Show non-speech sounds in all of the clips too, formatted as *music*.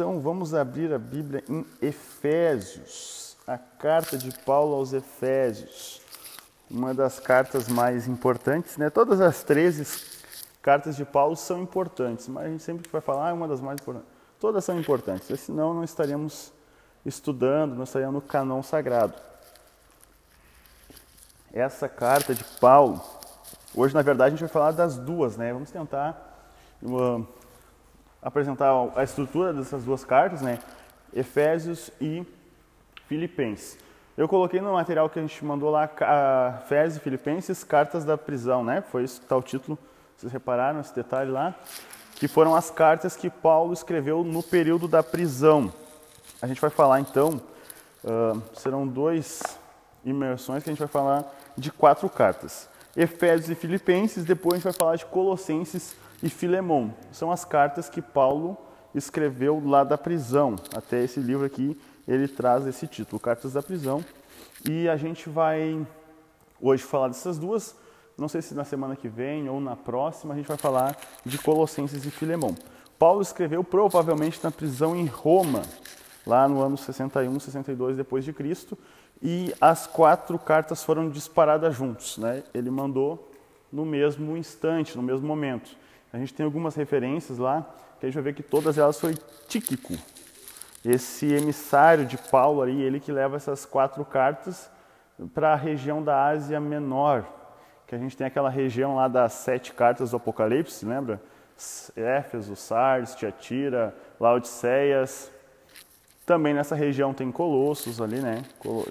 Então vamos abrir a Bíblia em Efésios, a carta de Paulo aos Efésios, uma das cartas mais importantes, né? Todas as 13 cartas de Paulo são importantes, mas a gente sempre vai falar ah, é uma das mais importantes. Todas são importantes, senão não estaríamos estudando, não estaríamos no canon sagrado. Essa carta de Paulo, hoje na verdade a gente vai falar das duas, né? Vamos tentar uh, apresentar a estrutura dessas duas cartas, né? Efésios e Filipenses. Eu coloquei no material que a gente mandou lá, Efésios e Filipenses, cartas da prisão, né? Foi isso que está o título, vocês repararam esse detalhe lá? Que foram as cartas que Paulo escreveu no período da prisão. A gente vai falar então, uh, serão dois imersões que a gente vai falar de quatro cartas. Efésios e Filipenses, depois a gente vai falar de Colossenses e Filemão. São as cartas que Paulo escreveu lá da prisão. Até esse livro aqui ele traz esse título, Cartas da Prisão. E a gente vai hoje falar dessas duas. Não sei se na semana que vem ou na próxima a gente vai falar de Colossenses e Filemão. Paulo escreveu provavelmente na prisão em Roma, lá no ano 61, 62 depois de Cristo, e as quatro cartas foram disparadas juntos, né? Ele mandou no mesmo instante, no mesmo momento. A gente tem algumas referências lá, que a gente vai ver que todas elas foi Tíquico. Esse emissário de Paulo ali, ele que leva essas quatro cartas para a região da Ásia Menor, que a gente tem aquela região lá das sete cartas do Apocalipse, lembra? Éfeso, Sardes, Tiatira, Laodiceias. Também nessa região tem Colossos ali, né?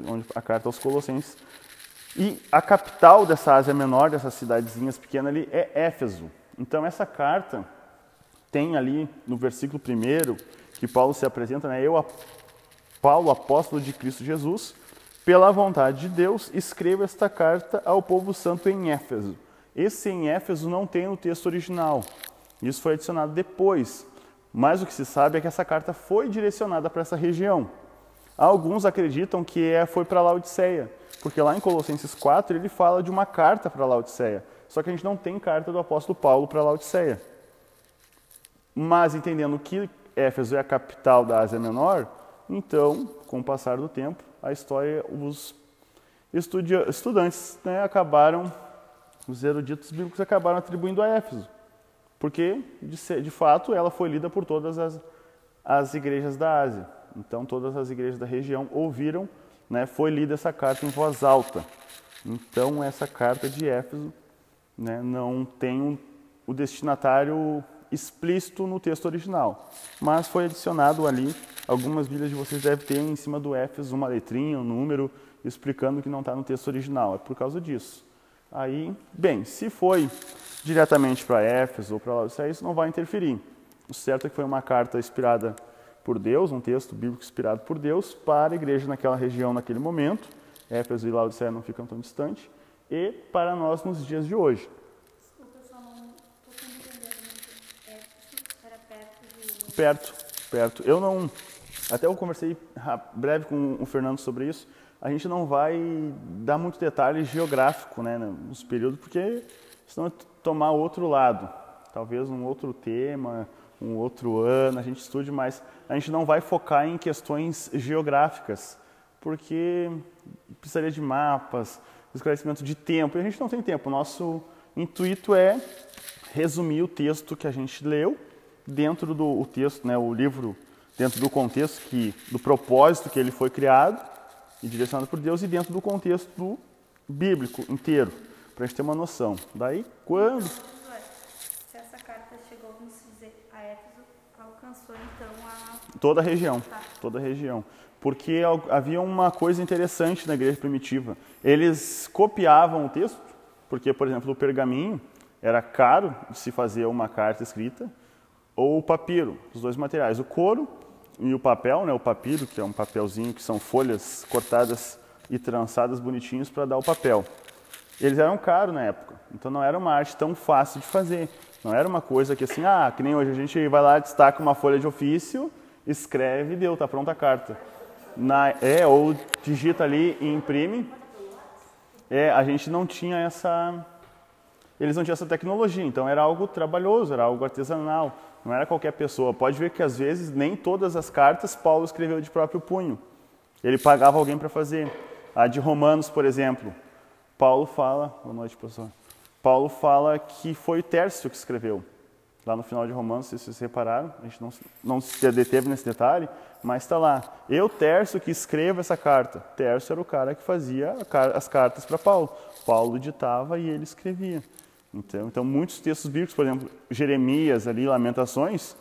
Onde a carta aos Colossenses. E a capital dessa Ásia Menor, dessas cidadezinhas pequenas ali, é Éfeso. Então, essa carta tem ali no versículo 1 que Paulo se apresenta, né? Eu, Paulo, apóstolo de Cristo Jesus, pela vontade de Deus, escrevo esta carta ao povo santo em Éfeso. Esse em Éfeso não tem no texto original. Isso foi adicionado depois. Mas o que se sabe é que essa carta foi direcionada para essa região. Alguns acreditam que é, foi para Laodiceia, porque lá em Colossenses 4 ele fala de uma carta para Laodiceia. Só que a gente não tem carta do apóstolo Paulo para Laodiceia. Mas entendendo que Éfeso é a capital da Ásia Menor, então, com o passar do tempo, a história, os estudantes né, acabaram, os eruditos bíblicos acabaram atribuindo a Éfeso. Porque, de, de fato, ela foi lida por todas as, as igrejas da Ásia. Então, todas as igrejas da região ouviram, né, foi lida essa carta em voz alta. Então, essa carta de Éfeso né, não tem um, o destinatário explícito no texto original, mas foi adicionado ali, algumas Bíblias de vocês devem ter em cima do Éfeso uma letrinha, um número, explicando que não está no texto original, é por causa disso. Aí, bem, se foi diretamente para Éfeso ou para Laodiceia, isso não vai interferir. O certo é que foi uma carta inspirada por Deus, um texto bíblico inspirado por Deus, para a igreja naquela região, naquele momento. Éfeso e Laodiceia não ficam tão distantes e para nós nos dias de hoje. Perto de... Perto, perto. Eu não... Até eu conversei breve com o Fernando sobre isso. A gente não vai dar muito detalhe geográfico né, nos períodos, porque senão é tomar outro lado. Talvez um outro tema, um outro ano, a gente estude mais. A gente não vai focar em questões geográficas, porque precisaria de mapas, esclarecimento de tempo. E a gente não tem tempo. O nosso intuito é resumir o texto que a gente leu dentro do texto, né, o livro, dentro do contexto que, do propósito que ele foi criado e direcionado por Deus e dentro do contexto do bíblico inteiro, para a gente ter uma noção. Daí, quando se essa carta chegou, vamos dizer, a Éfeso, alcançou então a toda a região, Tá. toda a região porque havia uma coisa interessante na igreja primitiva. Eles copiavam o texto, porque, por exemplo, o pergaminho era caro de se fazer uma carta escrita, ou o papiro, os dois materiais, o couro e o papel, né, o papiro, que é um papelzinho que são folhas cortadas e trançadas bonitinhos para dar o papel. Eles eram caros na época, então não era uma arte tão fácil de fazer. Não era uma coisa que assim, ah, que nem hoje a gente vai lá, destaca uma folha de ofício, escreve e deu, tá pronta a carta na, é, ou digita ali e imprime. É, a gente não tinha essa. Eles não tinham essa tecnologia, então era algo trabalhoso, era algo artesanal. não era qualquer pessoa. Pode ver que às vezes nem todas as cartas Paulo escreveu de próprio punho. Ele pagava alguém para fazer. A de Romanos, por exemplo, Paulo fala, boa noite, professor. Paulo fala que foi Tércio que escreveu. Lá no final de Romanos, se vocês repararam, a gente não, não se deteve nesse detalhe, mas está lá. Eu, Tércio, que escrevo essa carta. Tércio era o cara que fazia as cartas para Paulo. Paulo ditava e ele escrevia. Então, então, muitos textos bíblicos, por exemplo, Jeremias ali, Lamentações,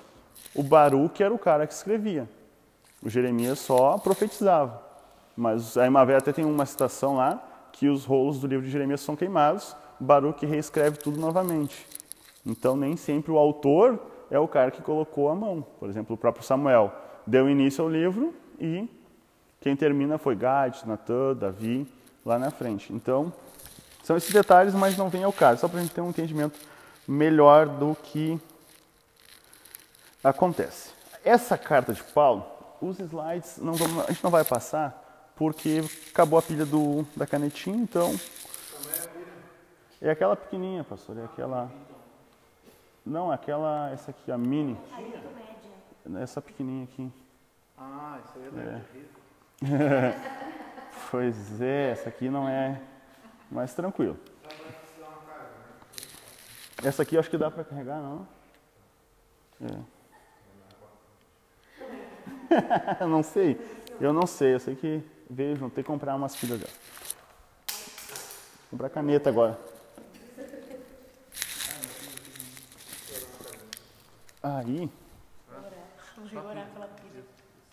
o Baruque era o cara que escrevia. O Jeremias só profetizava. Mas a Imavé até tem uma citação lá que os rolos do livro de Jeremias são queimados, Baruque reescreve tudo novamente. Então, nem sempre o autor é o cara que colocou a mão. Por exemplo, o próprio Samuel deu início ao livro e quem termina foi Gad, Natan, Davi, lá na frente. Então, são esses detalhes, mas não vem ao caso, só para a gente ter um entendimento melhor do que acontece. Essa carta de Paulo, os slides não vamos, a gente não vai passar porque acabou a pilha do, da canetinha, então. É aquela pequenininha, pastor, é aquela. Não, aquela, essa aqui, a mini. Essa pequenininha aqui. Ah, isso aí é é. *laughs* Pois é, essa aqui não é mas tranquilo. Essa aqui eu acho que dá para carregar, não? É. *laughs* não sei. Eu não sei. Eu sei que veio, vão ter que comprar umas pilhas dela. Comprar caneta agora. Aí.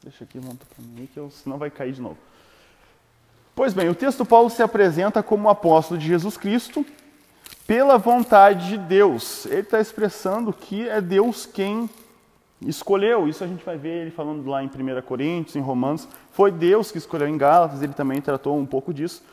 Deixa aqui, monta para mim, que eu, senão vai cair de novo. Pois bem, o texto Paulo se apresenta como apóstolo de Jesus Cristo pela vontade de Deus. Ele está expressando que é Deus quem escolheu. Isso a gente vai ver ele falando lá em 1 Coríntios, em Romanos. Foi Deus que escolheu em Gálatas, ele também tratou um pouco disso.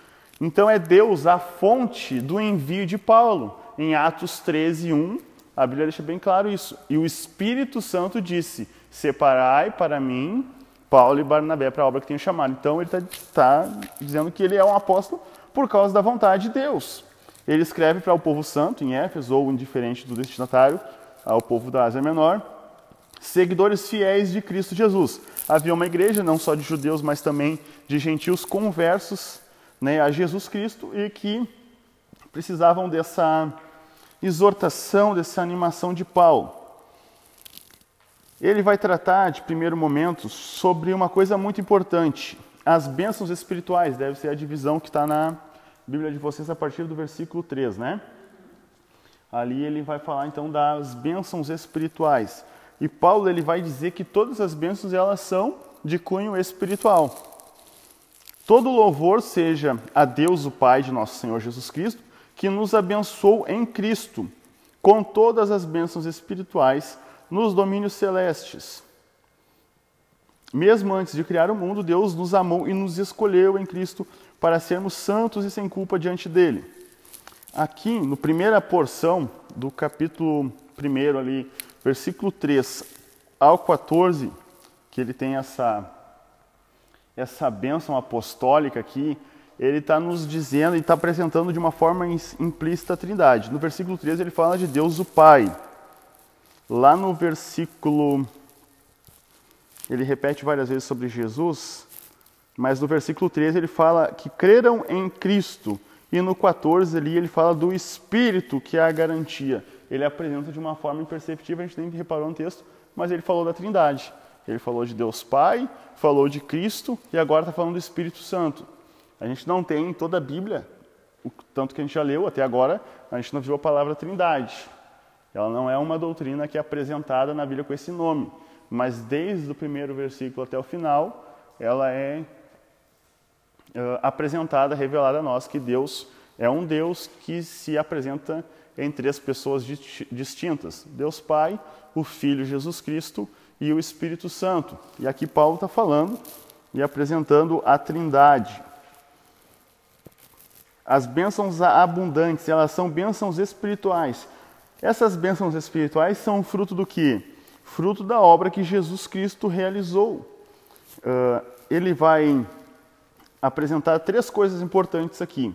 Então é Deus a fonte do envio de Paulo. Em Atos 13, 1, a Bíblia deixa bem claro isso. E o Espírito Santo disse: Separai para mim Paulo e Barnabé para a obra que tem chamado. Então ele está tá dizendo que ele é um apóstolo por causa da vontade de Deus. Ele escreve para o povo santo em Éfeso, ou indiferente do destinatário, ao povo da Ásia Menor, seguidores fiéis de Cristo Jesus. Havia uma igreja, não só de judeus, mas também de gentios conversos né, a Jesus Cristo e que precisavam dessa exortação, dessa animação de Paulo ele vai tratar, de primeiro momento, sobre uma coisa muito importante: as bênçãos espirituais. Deve ser a divisão que está na Bíblia de vocês a partir do versículo 3, né? Ali ele vai falar então das bênçãos espirituais. E Paulo ele vai dizer que todas as bênçãos elas são de cunho espiritual. Todo louvor seja a Deus, o Pai de nosso Senhor Jesus Cristo, que nos abençoou em Cristo com todas as bênçãos espirituais nos domínios celestes. Mesmo antes de criar o mundo, Deus nos amou e nos escolheu em Cristo para sermos santos e sem culpa diante dele. Aqui, no primeira porção do capítulo 1 ali, versículo 3 ao 14, que ele tem essa essa bênção apostólica aqui, ele está nos dizendo e está apresentando de uma forma implícita a Trindade. No versículo 13 ele fala de Deus o Pai. Lá no versículo, ele repete várias vezes sobre Jesus, mas no versículo 13 ele fala que creram em Cristo. E no 14 ali ele fala do Espírito, que é a garantia. Ele apresenta de uma forma imperceptível, a gente nem reparou no texto, mas ele falou da Trindade. Ele falou de Deus Pai, falou de Cristo e agora está falando do Espírito Santo. A gente não tem em toda a Bíblia, o tanto que a gente já leu até agora, a gente não viu a palavra Trindade. Ela não é uma doutrina que é apresentada na Bíblia com esse nome, mas desde o primeiro versículo até o final, ela é uh, apresentada, revelada a nós que Deus é um Deus que se apresenta em três pessoas distintas: Deus Pai, o Filho Jesus Cristo e o Espírito Santo. E aqui Paulo está falando e apresentando a Trindade. As bênçãos abundantes, elas são bênçãos espirituais essas bênçãos espirituais são fruto do que? Fruto da obra que Jesus Cristo realizou. Uh, ele vai apresentar três coisas importantes aqui: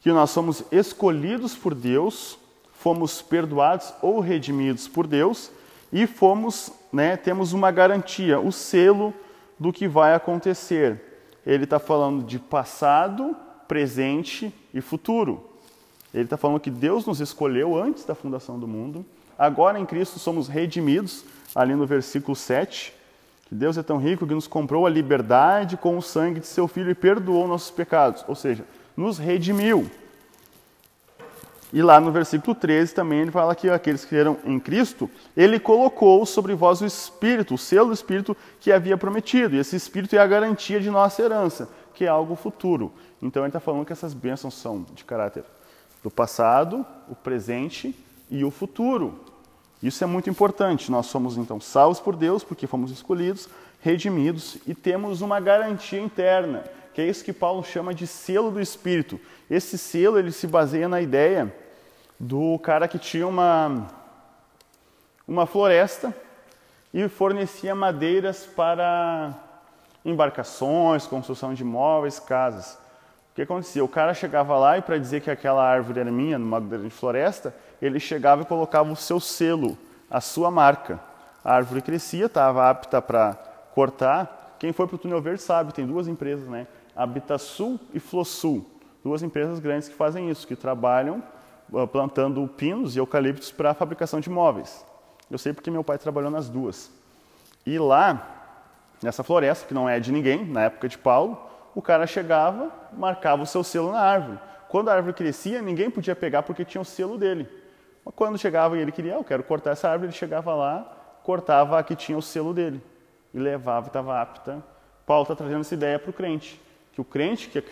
que nós somos escolhidos por Deus, fomos perdoados ou redimidos por Deus e fomos, né, temos uma garantia, o selo do que vai acontecer. Ele está falando de passado, presente e futuro. Ele está falando que Deus nos escolheu antes da fundação do mundo. Agora em Cristo somos redimidos, ali no versículo 7. Que Deus é tão rico que nos comprou a liberdade com o sangue de seu Filho e perdoou nossos pecados. Ou seja, nos redimiu. E lá no versículo 13 também ele fala que aqueles que eram em Cristo, ele colocou sobre vós o Espírito, o selo do Espírito que havia prometido. E esse Espírito é a garantia de nossa herança, que é algo futuro. Então ele está falando que essas bênçãos são de caráter do passado, o presente e o futuro. Isso é muito importante. Nós somos então salvos por Deus porque fomos escolhidos, redimidos e temos uma garantia interna, que é isso que Paulo chama de selo do Espírito. Esse selo ele se baseia na ideia do cara que tinha uma uma floresta e fornecia madeiras para embarcações, construção de móveis, casas. O que acontecia? O cara chegava lá e para dizer que aquela árvore era minha, numa grande floresta, ele chegava e colocava o seu selo, a sua marca. A árvore crescia, estava apta para cortar. Quem foi para o Túnel Verde sabe, tem duas empresas, né? Habitasul e Flosul. Duas empresas grandes que fazem isso, que trabalham uh, plantando pinos e eucaliptos para a fabricação de móveis. Eu sei porque meu pai trabalhou nas duas. E lá, nessa floresta, que não é de ninguém, na época de Paulo, o cara chegava, marcava o seu selo na árvore. Quando a árvore crescia, ninguém podia pegar porque tinha o selo dele. Mas quando chegava e ele queria, ah, eu quero cortar essa árvore, ele chegava lá, cortava a que tinha o selo dele e levava, estava apta. Paulo está trazendo essa ideia para o crente, que o crente que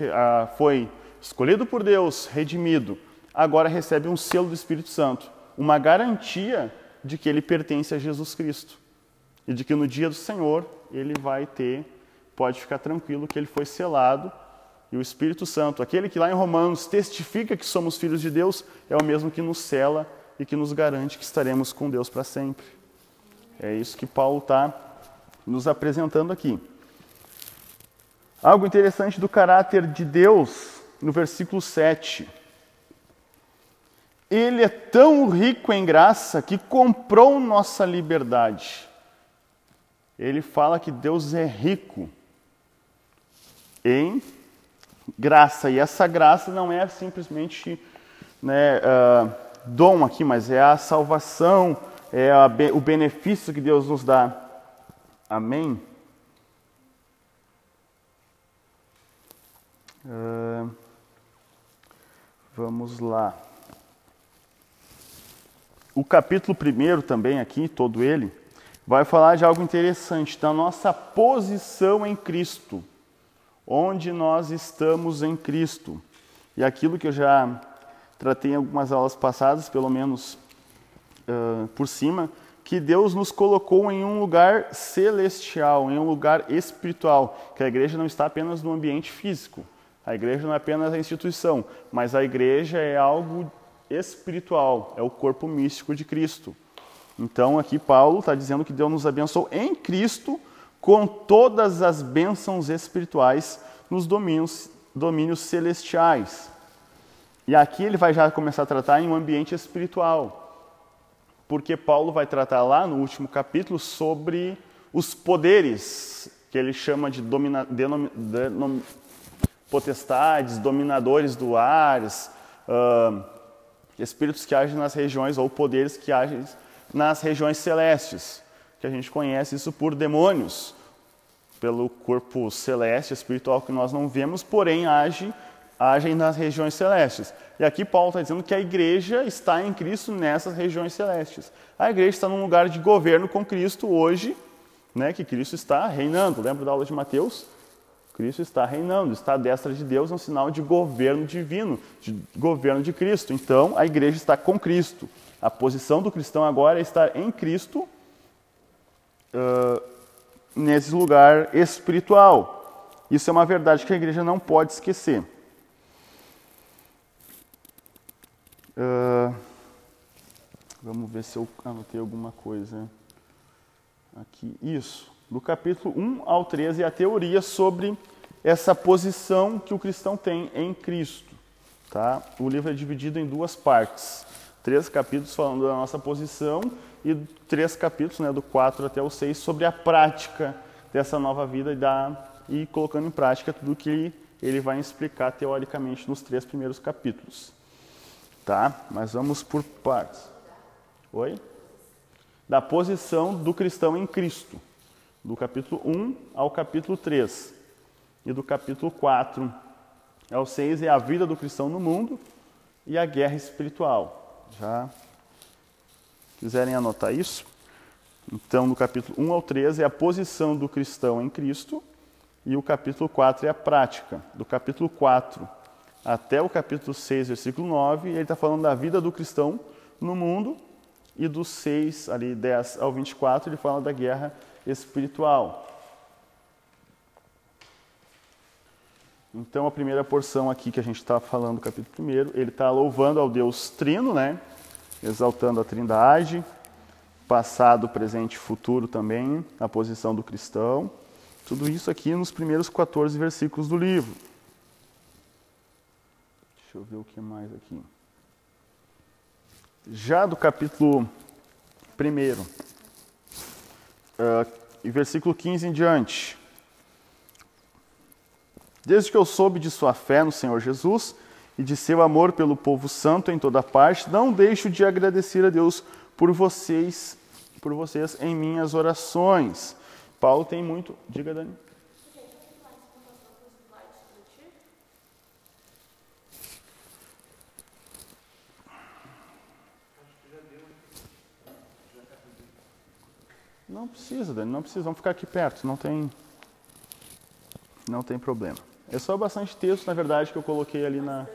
foi escolhido por Deus, redimido, agora recebe um selo do Espírito Santo, uma garantia de que ele pertence a Jesus Cristo e de que no dia do Senhor ele vai ter pode ficar tranquilo que ele foi selado e o Espírito Santo, aquele que lá em Romanos testifica que somos filhos de Deus, é o mesmo que nos sela e que nos garante que estaremos com Deus para sempre. É isso que Paulo está nos apresentando aqui. Algo interessante do caráter de Deus no versículo 7. Ele é tão rico em graça que comprou nossa liberdade. Ele fala que Deus é rico em graça. E essa graça não é simplesmente né, uh, dom aqui, mas é a salvação, é a, o benefício que Deus nos dá. Amém? Uh, vamos lá. O capítulo primeiro também aqui, todo ele, vai falar de algo interessante, da nossa posição em Cristo onde nós estamos em Cristo. E aquilo que eu já tratei em algumas aulas passadas, pelo menos uh, por cima, que Deus nos colocou em um lugar celestial, em um lugar espiritual, que a igreja não está apenas no ambiente físico. A igreja não é apenas a instituição, mas a igreja é algo espiritual, é o corpo místico de Cristo. Então aqui Paulo está dizendo que Deus nos abençoou em Cristo com todas as bênçãos espirituais nos domínios, domínios celestiais. E aqui ele vai já começar a tratar em um ambiente espiritual, porque Paulo vai tratar lá no último capítulo sobre os poderes que ele chama de domina, denom, denom, potestades, dominadores do ar, uh, espíritos que agem nas regiões ou poderes que agem nas regiões celestes que a gente conhece isso por demônios, pelo corpo celeste, espiritual que nós não vemos, porém age, agem nas regiões celestes. E aqui Paulo está dizendo que a igreja está em Cristo nessas regiões celestes. A igreja está num lugar de governo com Cristo hoje, né, que Cristo está reinando. Lembra da aula de Mateus? Cristo está reinando, está à destra de Deus, é um sinal de governo divino, de governo de Cristo. Então, a igreja está com Cristo. A posição do cristão agora é estar em Cristo uh, nesse lugar espiritual. Isso é uma verdade que a igreja não pode esquecer. Uh, vamos ver se eu anotei alguma coisa aqui. Isso. Do capítulo 1 ao 13 é a teoria sobre essa posição que o cristão tem em Cristo. Tá? O livro é dividido em duas partes. Três capítulos falando da nossa posição e três capítulos, né, do 4 até o 6, sobre a prática dessa nova vida e, da, e colocando em prática tudo que ele, ele vai explicar teoricamente nos três primeiros capítulos. Tá? Mas vamos por partes. Oi? Da posição do cristão em Cristo, do capítulo 1 ao capítulo 3. E do capítulo 4 ao 6 é a vida do cristão no mundo e a guerra espiritual. Já quiserem anotar isso? Então, no capítulo 1 ao 13 é a posição do cristão em Cristo e o capítulo 4 é a prática. Do capítulo 4 até o capítulo 6, versículo 9, ele está falando da vida do cristão no mundo e do 6, ali 10 ao 24, ele fala da guerra espiritual. Então, a primeira porção aqui que a gente está falando, do capítulo 1, ele está louvando ao Deus Trino, né? exaltando a Trindade, passado, presente e futuro também, a posição do cristão. Tudo isso aqui nos primeiros 14 versículos do livro. Deixa eu ver o que mais aqui. Já do capítulo 1, uh, e versículo 15 em diante. Desde que eu soube de sua fé no Senhor Jesus e de seu amor pelo povo santo em toda parte, não deixo de agradecer a Deus por vocês, por vocês em minhas orações. Paulo tem muito. Diga, Dani. Não precisa, Dani, não precisa. Vamos ficar aqui perto, não tem, não tem problema. É só bastante texto, na verdade, que eu coloquei ali na.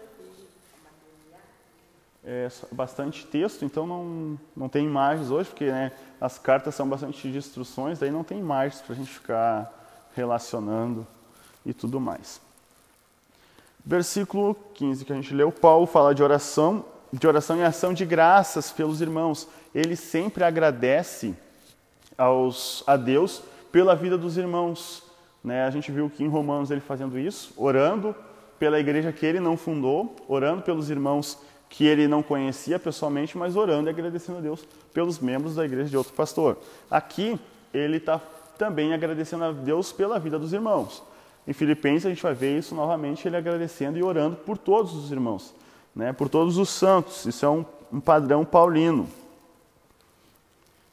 É bastante texto, então não, não tem imagens hoje, porque né, as cartas são bastante de instruções, daí não tem imagens para a gente ficar relacionando e tudo mais. Versículo 15 que a gente leu, Paulo fala de oração, de oração e ação de graças pelos irmãos. Ele sempre agradece aos, a Deus pela vida dos irmãos. Né? A gente viu que em Romanos ele fazendo isso, orando pela igreja que ele não fundou, orando pelos irmãos que ele não conhecia pessoalmente, mas orando e agradecendo a Deus pelos membros da igreja de outro pastor. Aqui ele está também agradecendo a Deus pela vida dos irmãos. Em Filipenses a gente vai ver isso novamente, ele agradecendo e orando por todos os irmãos, né? por todos os santos. Isso é um, um padrão paulino.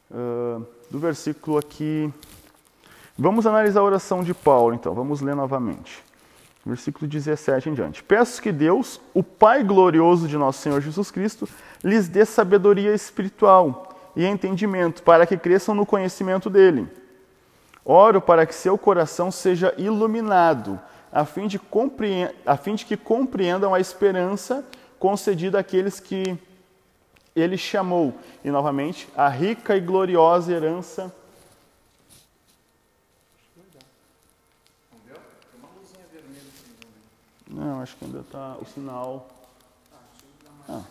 Uh, do versículo aqui. Vamos analisar a oração de Paulo, então. Vamos ler novamente. Versículo 17 em diante. Peço que Deus, o Pai glorioso de nosso Senhor Jesus Cristo, lhes dê sabedoria espiritual e entendimento, para que cresçam no conhecimento dele. Oro para que seu coração seja iluminado, a fim de, a fim de que compreendam a esperança concedida àqueles que ele chamou, e novamente, a rica e gloriosa herança. Não, acho que ainda está o sinal. Ah,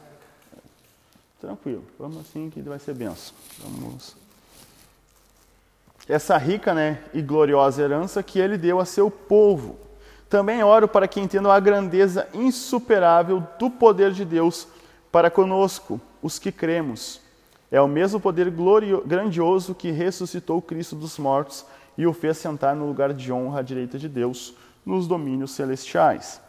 tranquilo, vamos assim que vai ser benção. Vamos. Essa rica né, e gloriosa herança que ele deu a seu povo. Também oro para que entendam a grandeza insuperável do poder de Deus para conosco, os que cremos. É o mesmo poder glorioso, grandioso que ressuscitou Cristo dos mortos e o fez sentar no lugar de honra à direita de Deus, nos domínios celestiais.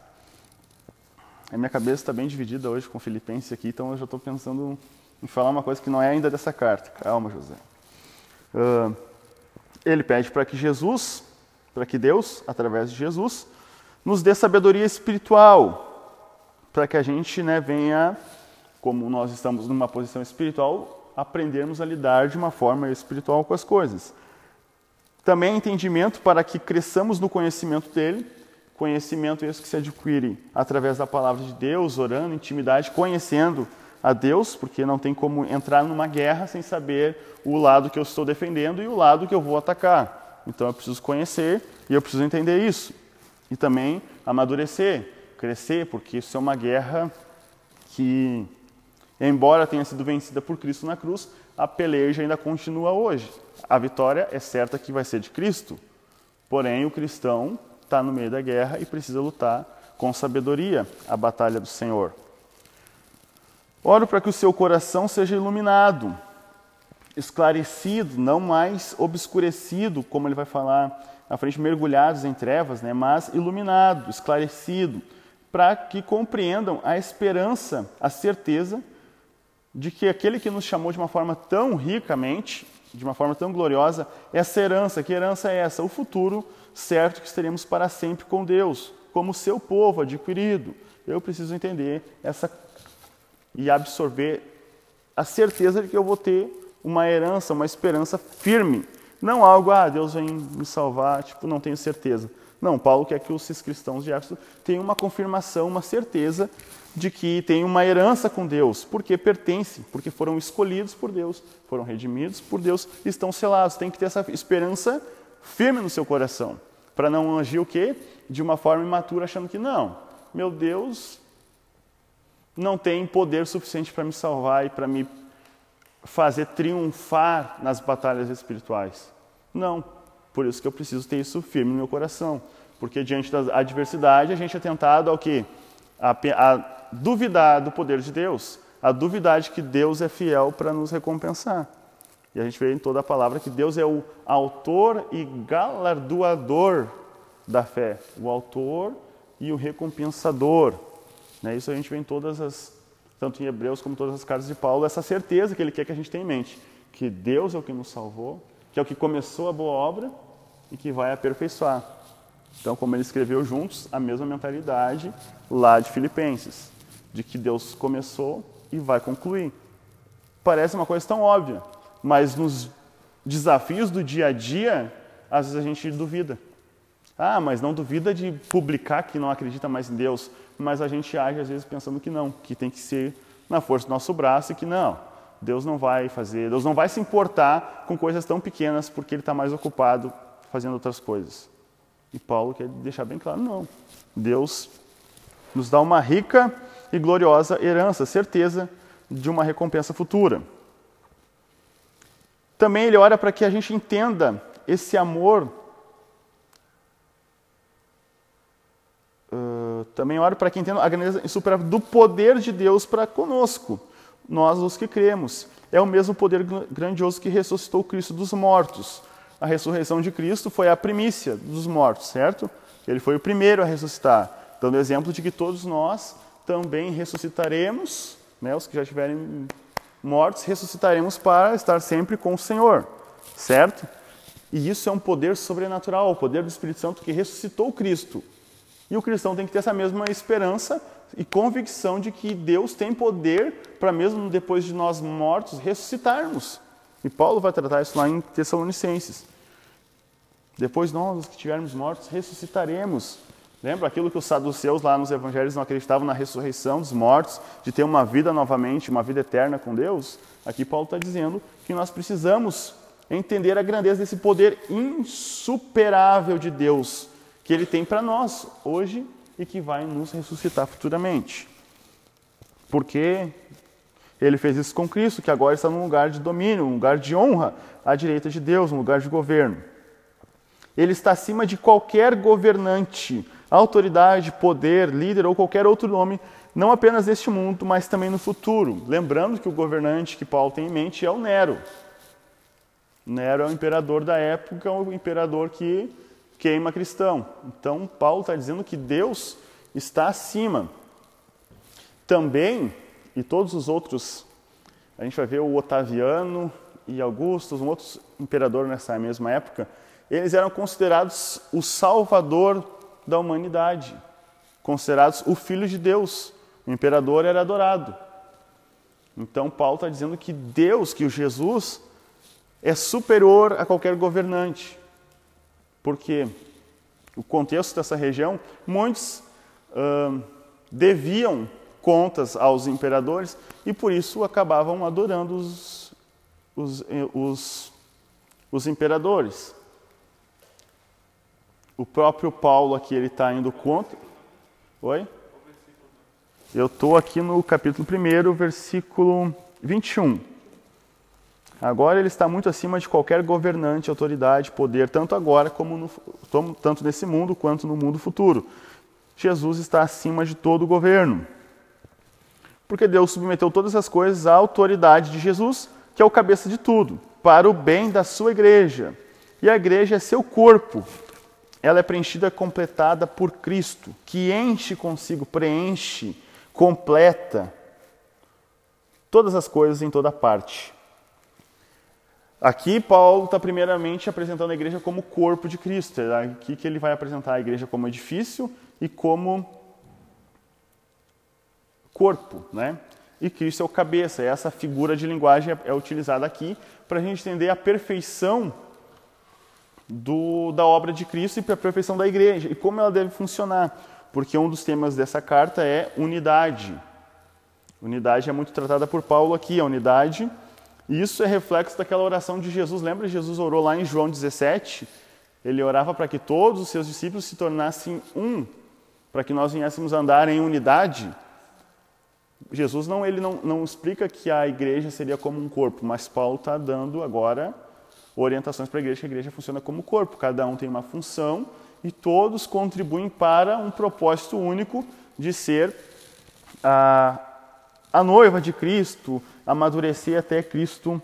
A minha cabeça está bem dividida hoje com Filipenses aqui, então eu já estou pensando em falar uma coisa que não é ainda dessa carta. Calma, José. Uh, ele pede para que Jesus, para que Deus, através de Jesus, nos dê sabedoria espiritual, para que a gente né, venha como nós estamos numa posição espiritual, aprendermos a lidar de uma forma espiritual com as coisas. Também entendimento para que cresçamos no conhecimento dele, conhecimento esse que se adquire através da palavra de Deus, orando, intimidade, conhecendo a Deus, porque não tem como entrar numa guerra sem saber o lado que eu estou defendendo e o lado que eu vou atacar. Então eu preciso conhecer e eu preciso entender isso. E também amadurecer, crescer, porque isso é uma guerra que Embora tenha sido vencida por Cristo na cruz, a peleja ainda continua hoje. A vitória é certa que vai ser de Cristo. Porém, o cristão está no meio da guerra e precisa lutar com sabedoria a batalha do Senhor. Oro para que o seu coração seja iluminado, esclarecido, não mais obscurecido, como ele vai falar na frente, mergulhados em trevas, né? mas iluminado, esclarecido, para que compreendam a esperança, a certeza de que aquele que nos chamou de uma forma tão ricamente, de uma forma tão gloriosa, essa herança, que herança é essa? O futuro certo que estaremos para sempre com Deus, como seu povo adquirido. Eu preciso entender essa e absorver a certeza de que eu vou ter uma herança, uma esperança firme. Não algo, ah, Deus vem me salvar, tipo, não tenho certeza. Não, Paulo quer que os cristãos de Éfeso tenham uma confirmação, uma certeza de que tem uma herança com Deus, porque pertencem, porque foram escolhidos por Deus, foram redimidos por Deus, estão selados. Tem que ter essa esperança firme no seu coração, para não agir o quê? De uma forma imatura, achando que não, meu Deus não tem poder suficiente para me salvar e para me fazer triunfar nas batalhas espirituais. Não. Por isso que eu preciso ter isso firme no meu coração. Porque diante da adversidade a gente é tentado ao quê? A, a duvidar do poder de Deus. A duvidar de que Deus é fiel para nos recompensar. E a gente vê em toda a palavra que Deus é o autor e galardoador da fé. O autor e o recompensador. Né? Isso a gente vê em todas as, tanto em Hebreus como todas as cartas de Paulo, essa certeza que ele quer que a gente tenha em mente, que Deus é o que nos salvou, que é o que começou a boa obra e que vai aperfeiçoar. Então, como ele escreveu juntos, a mesma mentalidade lá de Filipenses, de que Deus começou e vai concluir. Parece uma coisa tão óbvia, mas nos desafios do dia a dia, às vezes a gente duvida. Ah, mas não duvida de publicar que não acredita mais em Deus, mas a gente age às vezes pensando que não, que tem que ser na força do nosso braço e que não, Deus não vai fazer, Deus não vai se importar com coisas tão pequenas porque Ele está mais ocupado fazendo outras coisas. E Paulo quer deixar bem claro: não, Deus nos dá uma rica e gloriosa herança, certeza de uma recompensa futura. Também ele ora para que a gente entenda esse amor também oro para que entendam a grandeza insuperável do poder de Deus para conosco, nós os que cremos. É o mesmo poder grandioso que ressuscitou Cristo dos mortos. A ressurreição de Cristo foi a primícia dos mortos, certo? Ele foi o primeiro a ressuscitar, dando exemplo de que todos nós também ressuscitaremos, né, os que já estiverem mortos, ressuscitaremos para estar sempre com o Senhor, certo? E isso é um poder sobrenatural, o poder do Espírito Santo que ressuscitou Cristo. E o cristão tem que ter essa mesma esperança e convicção de que Deus tem poder para, mesmo depois de nós mortos, ressuscitarmos. E Paulo vai tratar isso lá em Tessalonicenses. Depois nós, que estivermos mortos, ressuscitaremos. Lembra aquilo que os saduceus lá nos evangelhos não acreditavam na ressurreição dos mortos, de ter uma vida novamente, uma vida eterna com Deus? Aqui Paulo está dizendo que nós precisamos entender a grandeza desse poder insuperável de Deus que Ele tem para nós hoje e que vai nos ressuscitar futuramente. Porque Ele fez isso com Cristo, que agora está num lugar de domínio, um lugar de honra à direita de Deus, um lugar de governo. Ele está acima de qualquer governante, autoridade, poder, líder ou qualquer outro nome, não apenas neste mundo, mas também no futuro. Lembrando que o governante que Paulo tem em mente é o Nero. Nero é o imperador da época, o imperador que queima cristão. Então, Paulo está dizendo que Deus está acima. Também, e todos os outros, a gente vai ver o Otaviano e Augustus, um outro imperador nessa mesma época, eles eram considerados o salvador da humanidade, considerados o filho de Deus. O imperador era adorado. Então, Paulo está dizendo que Deus, que o Jesus, é superior a qualquer governante porque o contexto dessa região, muitos uh, deviam contas aos imperadores e por isso acabavam adorando os, os, os, os imperadores. O próprio Paulo aqui ele está indo contra. Oi? Eu estou aqui no capítulo 1, versículo 21. Agora ele está muito acima de qualquer governante, autoridade, poder, tanto agora como no, tanto nesse mundo quanto no mundo futuro. Jesus está acima de todo o governo. Porque Deus submeteu todas as coisas à autoridade de Jesus, que é o cabeça de tudo, para o bem da sua igreja. E a igreja é seu corpo. Ela é preenchida, completada por Cristo, que enche consigo, preenche, completa todas as coisas em toda parte. Aqui Paulo está primeiramente apresentando a igreja como corpo de Cristo. É aqui que ele vai apresentar a igreja como edifício e como corpo, né? E Cristo é o cabeça. Essa figura de linguagem é utilizada aqui para a gente entender a perfeição do, da obra de Cristo e para a perfeição da igreja e como ela deve funcionar. Porque um dos temas dessa carta é unidade. Unidade é muito tratada por Paulo aqui, a unidade isso é reflexo daquela oração de Jesus. Lembra Jesus orou lá em João 17? Ele orava para que todos os seus discípulos se tornassem um, para que nós viéssemos andar em unidade. Jesus não, ele não, não explica que a igreja seria como um corpo, mas Paulo está dando agora orientações para a igreja, que a igreja funciona como corpo. Cada um tem uma função e todos contribuem para um propósito único de ser a, a noiva de Cristo, amadurecer até Cristo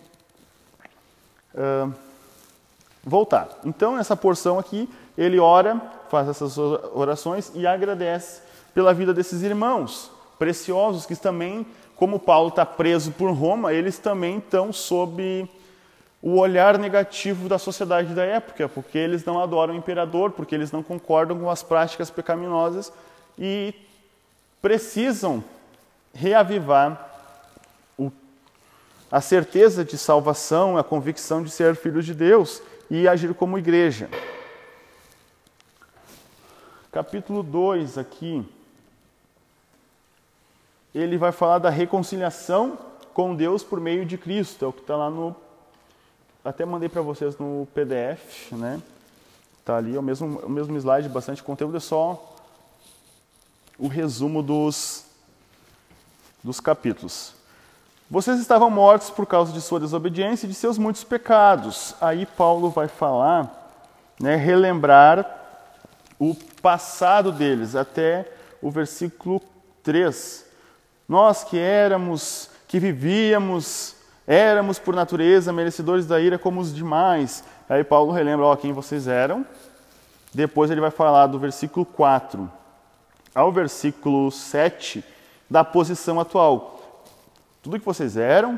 uh, voltar. Então, nessa porção aqui, ele ora, faz essas orações e agradece pela vida desses irmãos preciosos que também, como Paulo está preso por Roma, eles também estão sob o olhar negativo da sociedade da época, porque eles não adoram o imperador, porque eles não concordam com as práticas pecaminosas e precisam reavivar a certeza de salvação, a convicção de ser filhos de Deus e agir como igreja. Capítulo 2 aqui, ele vai falar da reconciliação com Deus por meio de Cristo, é o que está lá no. Até mandei para vocês no PDF, né? Está ali, é o mesmo, o mesmo slide, bastante conteúdo, é só o resumo dos, dos capítulos. Vocês estavam mortos por causa de sua desobediência e de seus muitos pecados. Aí Paulo vai falar, né, relembrar o passado deles, até o versículo 3. Nós que éramos, que vivíamos, éramos por natureza merecedores da ira como os demais. Aí Paulo relembra ó, quem vocês eram. Depois ele vai falar do versículo 4 ao versículo 7 da posição atual tudo que vocês eram,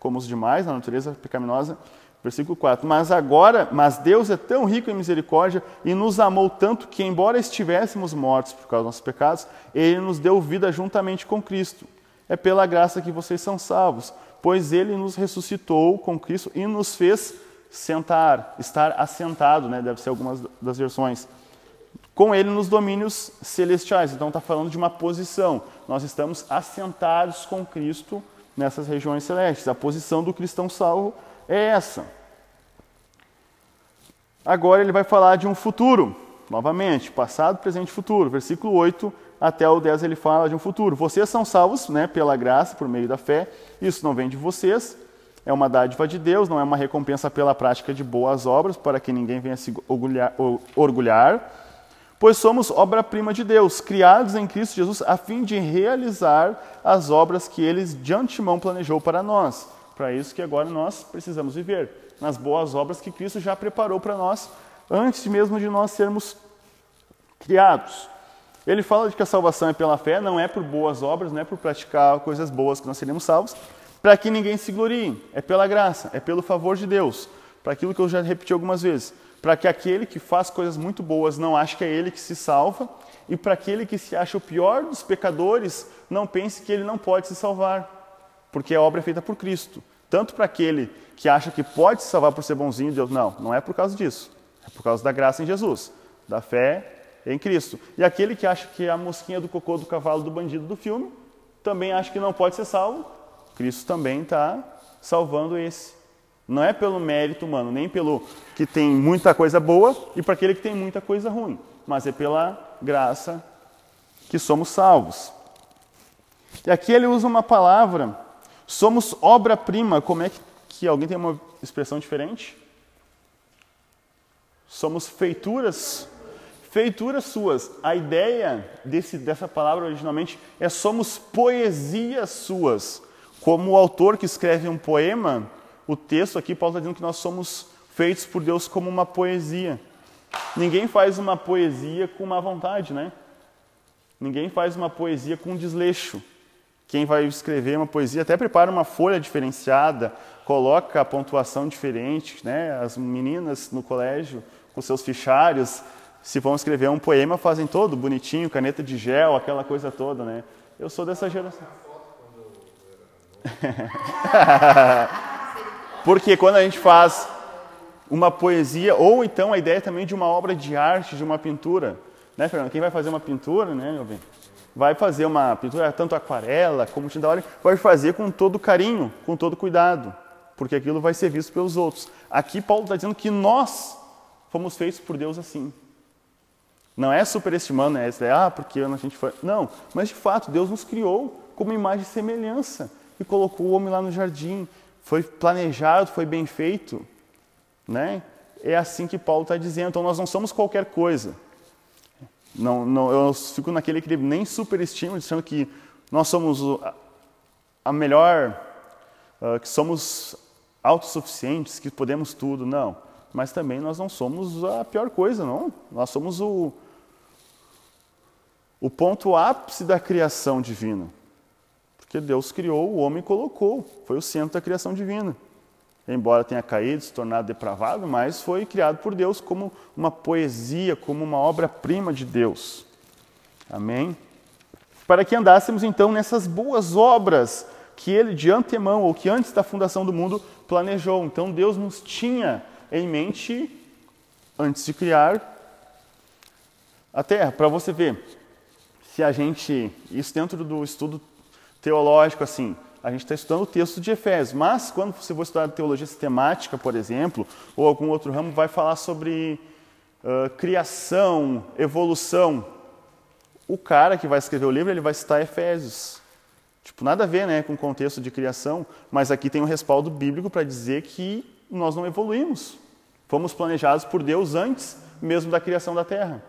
como os demais, na natureza pecaminosa. Versículo 4. Mas agora, mas Deus é tão rico em misericórdia e nos amou tanto que, embora estivéssemos mortos por causa dos nossos pecados, Ele nos deu vida juntamente com Cristo. É pela graça que vocês são salvos, pois Ele nos ressuscitou com Cristo e nos fez sentar, estar assentado, né? deve ser algumas das versões, com Ele nos domínios celestiais. Então está falando de uma posição. Nós estamos assentados com Cristo nessas regiões celestes. A posição do cristão salvo é essa. Agora ele vai falar de um futuro, novamente, passado, presente e futuro. Versículo 8 até o 10 ele fala de um futuro. Vocês são salvos né, pela graça, por meio da fé. Isso não vem de vocês, é uma dádiva de Deus, não é uma recompensa pela prática de boas obras, para que ninguém venha se orgulhar. orgulhar pois somos obra-prima de Deus, criados em Cristo Jesus a fim de realizar as obras que ele de antemão planejou para nós. Para isso que agora nós precisamos viver, nas boas obras que Cristo já preparou para nós, antes mesmo de nós sermos criados. Ele fala de que a salvação é pela fé, não é por boas obras, não é por praticar coisas boas que nós seremos salvos, para que ninguém se glorie. É pela graça, é pelo favor de Deus. Para aquilo que eu já repeti algumas vezes para que aquele que faz coisas muito boas não ache que é ele que se salva, e para aquele que se acha o pior dos pecadores não pense que ele não pode se salvar, porque a obra é feita por Cristo. Tanto para aquele que acha que pode se salvar por ser bonzinho, Deus, não, não é por causa disso. É por causa da graça em Jesus, da fé em Cristo. E aquele que acha que é a mosquinha do cocô do cavalo do bandido do filme, também acha que não pode ser salvo, Cristo também está salvando esse. Não é pelo mérito humano, nem pelo que tem muita coisa boa e para aquele que tem muita coisa ruim, mas é pela graça que somos salvos. E aqui ele usa uma palavra, somos obra-prima. Como é que, que alguém tem uma expressão diferente? Somos feituras, feituras suas. A ideia desse, dessa palavra originalmente é somos poesias suas. Como o autor que escreve um poema, o texto aqui, Paulo está dizendo que nós somos feitos por Deus como uma poesia. Ninguém faz uma poesia com má vontade, né? Ninguém faz uma poesia com desleixo. Quem vai escrever uma poesia até prepara uma folha diferenciada, coloca a pontuação diferente, né? As meninas no colégio com seus fichários, se vão escrever um poema, fazem todo bonitinho, caneta de gel, aquela coisa toda, né? Eu sou dessa geração. *laughs* Porque quando a gente faz uma poesia, ou então a ideia também de uma obra de arte, de uma pintura, né, Fernando? Quem vai fazer uma pintura, né, meu bem? Vai fazer uma pintura, tanto aquarela como tinta óleo, vai fazer com todo carinho, com todo cuidado, porque aquilo vai ser visto pelos outros. Aqui Paulo está dizendo que nós fomos feitos por Deus assim. Não é superestimando, é, é ah, porque a gente foi. Não, mas de fato, Deus nos criou como imagem e semelhança e colocou o homem lá no jardim. Foi planejado, foi bem feito. Né? É assim que Paulo está dizendo. Então nós não somos qualquer coisa. Não, não, eu fico naquele equilíbrio, nem superestimo, dizendo que nós somos a melhor, uh, que somos autossuficientes, que podemos tudo. Não. Mas também nós não somos a pior coisa, não. Nós somos o, o ponto ápice da criação divina. Porque Deus criou, o homem colocou, foi o centro da criação divina. Embora tenha caído, se tornado depravado, mas foi criado por Deus como uma poesia, como uma obra-prima de Deus. Amém? Para que andássemos então nessas boas obras que ele de antemão, ou que antes da fundação do mundo, planejou. Então Deus nos tinha em mente antes de criar a Terra. Para você ver, se a gente, isso dentro do estudo teológico, assim, a gente está estudando o texto de Efésios, mas quando você for estudar teologia sistemática, por exemplo, ou algum outro ramo, vai falar sobre uh, criação, evolução. O cara que vai escrever o livro, ele vai citar Efésios. Tipo, nada a ver né, com o contexto de criação, mas aqui tem um respaldo bíblico para dizer que nós não evoluímos. Fomos planejados por Deus antes mesmo da criação da terra.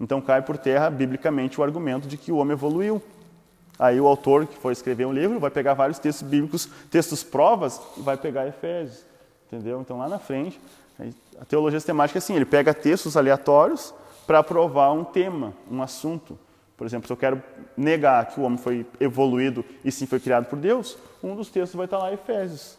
Então cai por terra, biblicamente, o argumento de que o homem evoluiu. Aí o autor que foi escrever um livro vai pegar vários textos bíblicos, textos provas, e vai pegar Efésios. Entendeu? Então lá na frente, a teologia sistemática é assim, ele pega textos aleatórios para provar um tema, um assunto. Por exemplo, se eu quero negar que o homem foi evoluído e sim foi criado por Deus, um dos textos vai estar lá Efésios,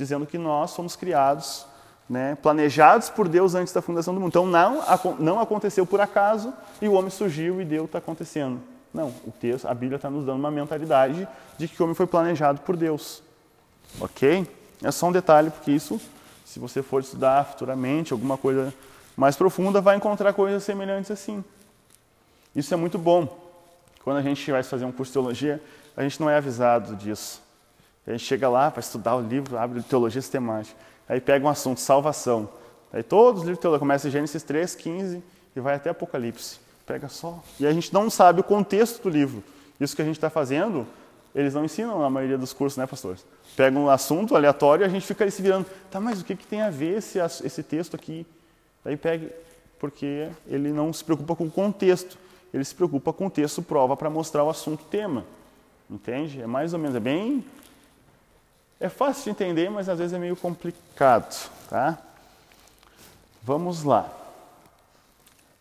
dizendo que nós somos criados né, planejados por Deus antes da fundação do mundo. Então não, não aconteceu por acaso e o homem surgiu e Deus está acontecendo. Não, o texto, a Bíblia está nos dando uma mentalidade de que o homem foi planejado por Deus. Ok? É só um detalhe, porque isso, se você for estudar futuramente alguma coisa mais profunda, vai encontrar coisas semelhantes assim. Isso é muito bom. Quando a gente vai fazer um curso de teologia, a gente não é avisado disso. A gente chega lá para estudar o livro, abre teologia sistemática. Aí pega um assunto, salvação. Aí todos os livros de teologia começam em Gênesis 3, 15 e vai até Apocalipse. Pega só. E a gente não sabe o contexto do livro. Isso que a gente está fazendo, eles não ensinam na maioria dos cursos, né, pastores? Pega um assunto aleatório e a gente fica ali se virando. Tá, mas o que, que tem a ver esse, esse texto aqui? Aí pega, porque ele não se preocupa com o contexto. Ele se preocupa com o texto prova para mostrar o assunto tema. Entende? É mais ou menos, é bem é fácil de entender, mas às vezes é meio complicado, tá? Vamos lá.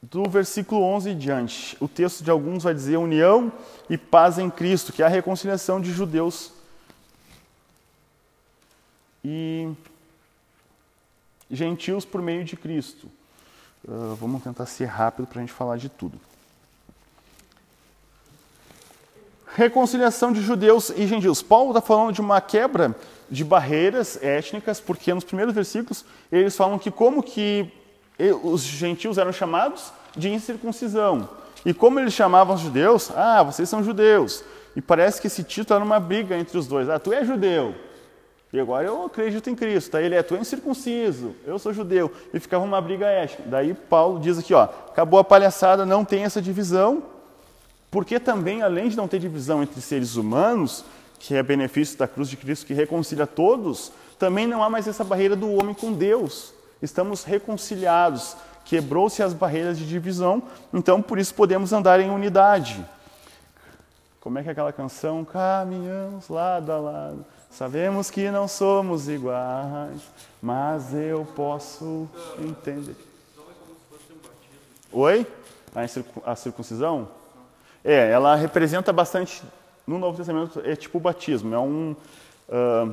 Do versículo 11 em diante, o texto de alguns vai dizer união e paz em Cristo, que é a reconciliação de judeus e gentios por meio de Cristo. Uh, vamos tentar ser rápido para a gente falar de tudo. reconciliação de judeus e gentios. Paulo está falando de uma quebra de barreiras étnicas, porque nos primeiros versículos eles falam que como que os gentios eram chamados de incircuncisão. E como eles chamavam os judeus, ah, vocês são judeus. E parece que esse título era uma briga entre os dois. Ah, tu é judeu. E agora eu acredito em Cristo. Daí ele é, tu é incircunciso, eu sou judeu. E ficava uma briga étnica. Daí Paulo diz aqui, ó, acabou a palhaçada, não tem essa divisão, porque também, além de não ter divisão entre seres humanos, que é benefício da cruz de Cristo que reconcilia todos, também não há mais essa barreira do homem com Deus. Estamos reconciliados, quebrou-se as barreiras de divisão, então por isso podemos andar em unidade. Como é que é aquela canção? Caminhamos lado a lado, sabemos que não somos iguais, mas eu posso entender. Oi? A, circun- a circuncisão? É, ela representa bastante. No Novo Testamento é tipo o batismo, é um. ah,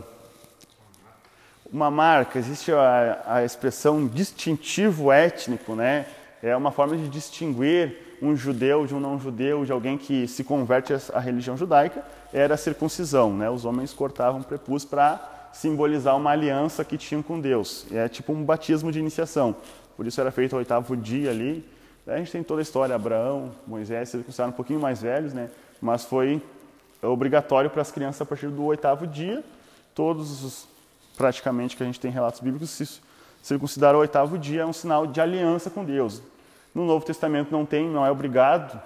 uma marca, existe a, a expressão distintivo étnico, né? É uma forma de distinguir um judeu de um não judeu, de alguém que se converte à- religião judaica, era a circuncisão, né? Os homens cortavam o prepúcio para simbolizar uma aliança que tinham com Deus. É tipo um batismo de iniciação. Por isso era feito ao oitavo dia ali. A gente tem toda a história, Abraão, Moisés, circuncidaram um pouquinho mais velhos, né? Mas foi obrigatório para as crianças a partir do oitavo dia. Todos os, praticamente, que a gente tem relatos bíblicos, se circuncidar ao oitavo dia é um sinal de aliança com Deus. No Novo Testamento não tem, não é obrigado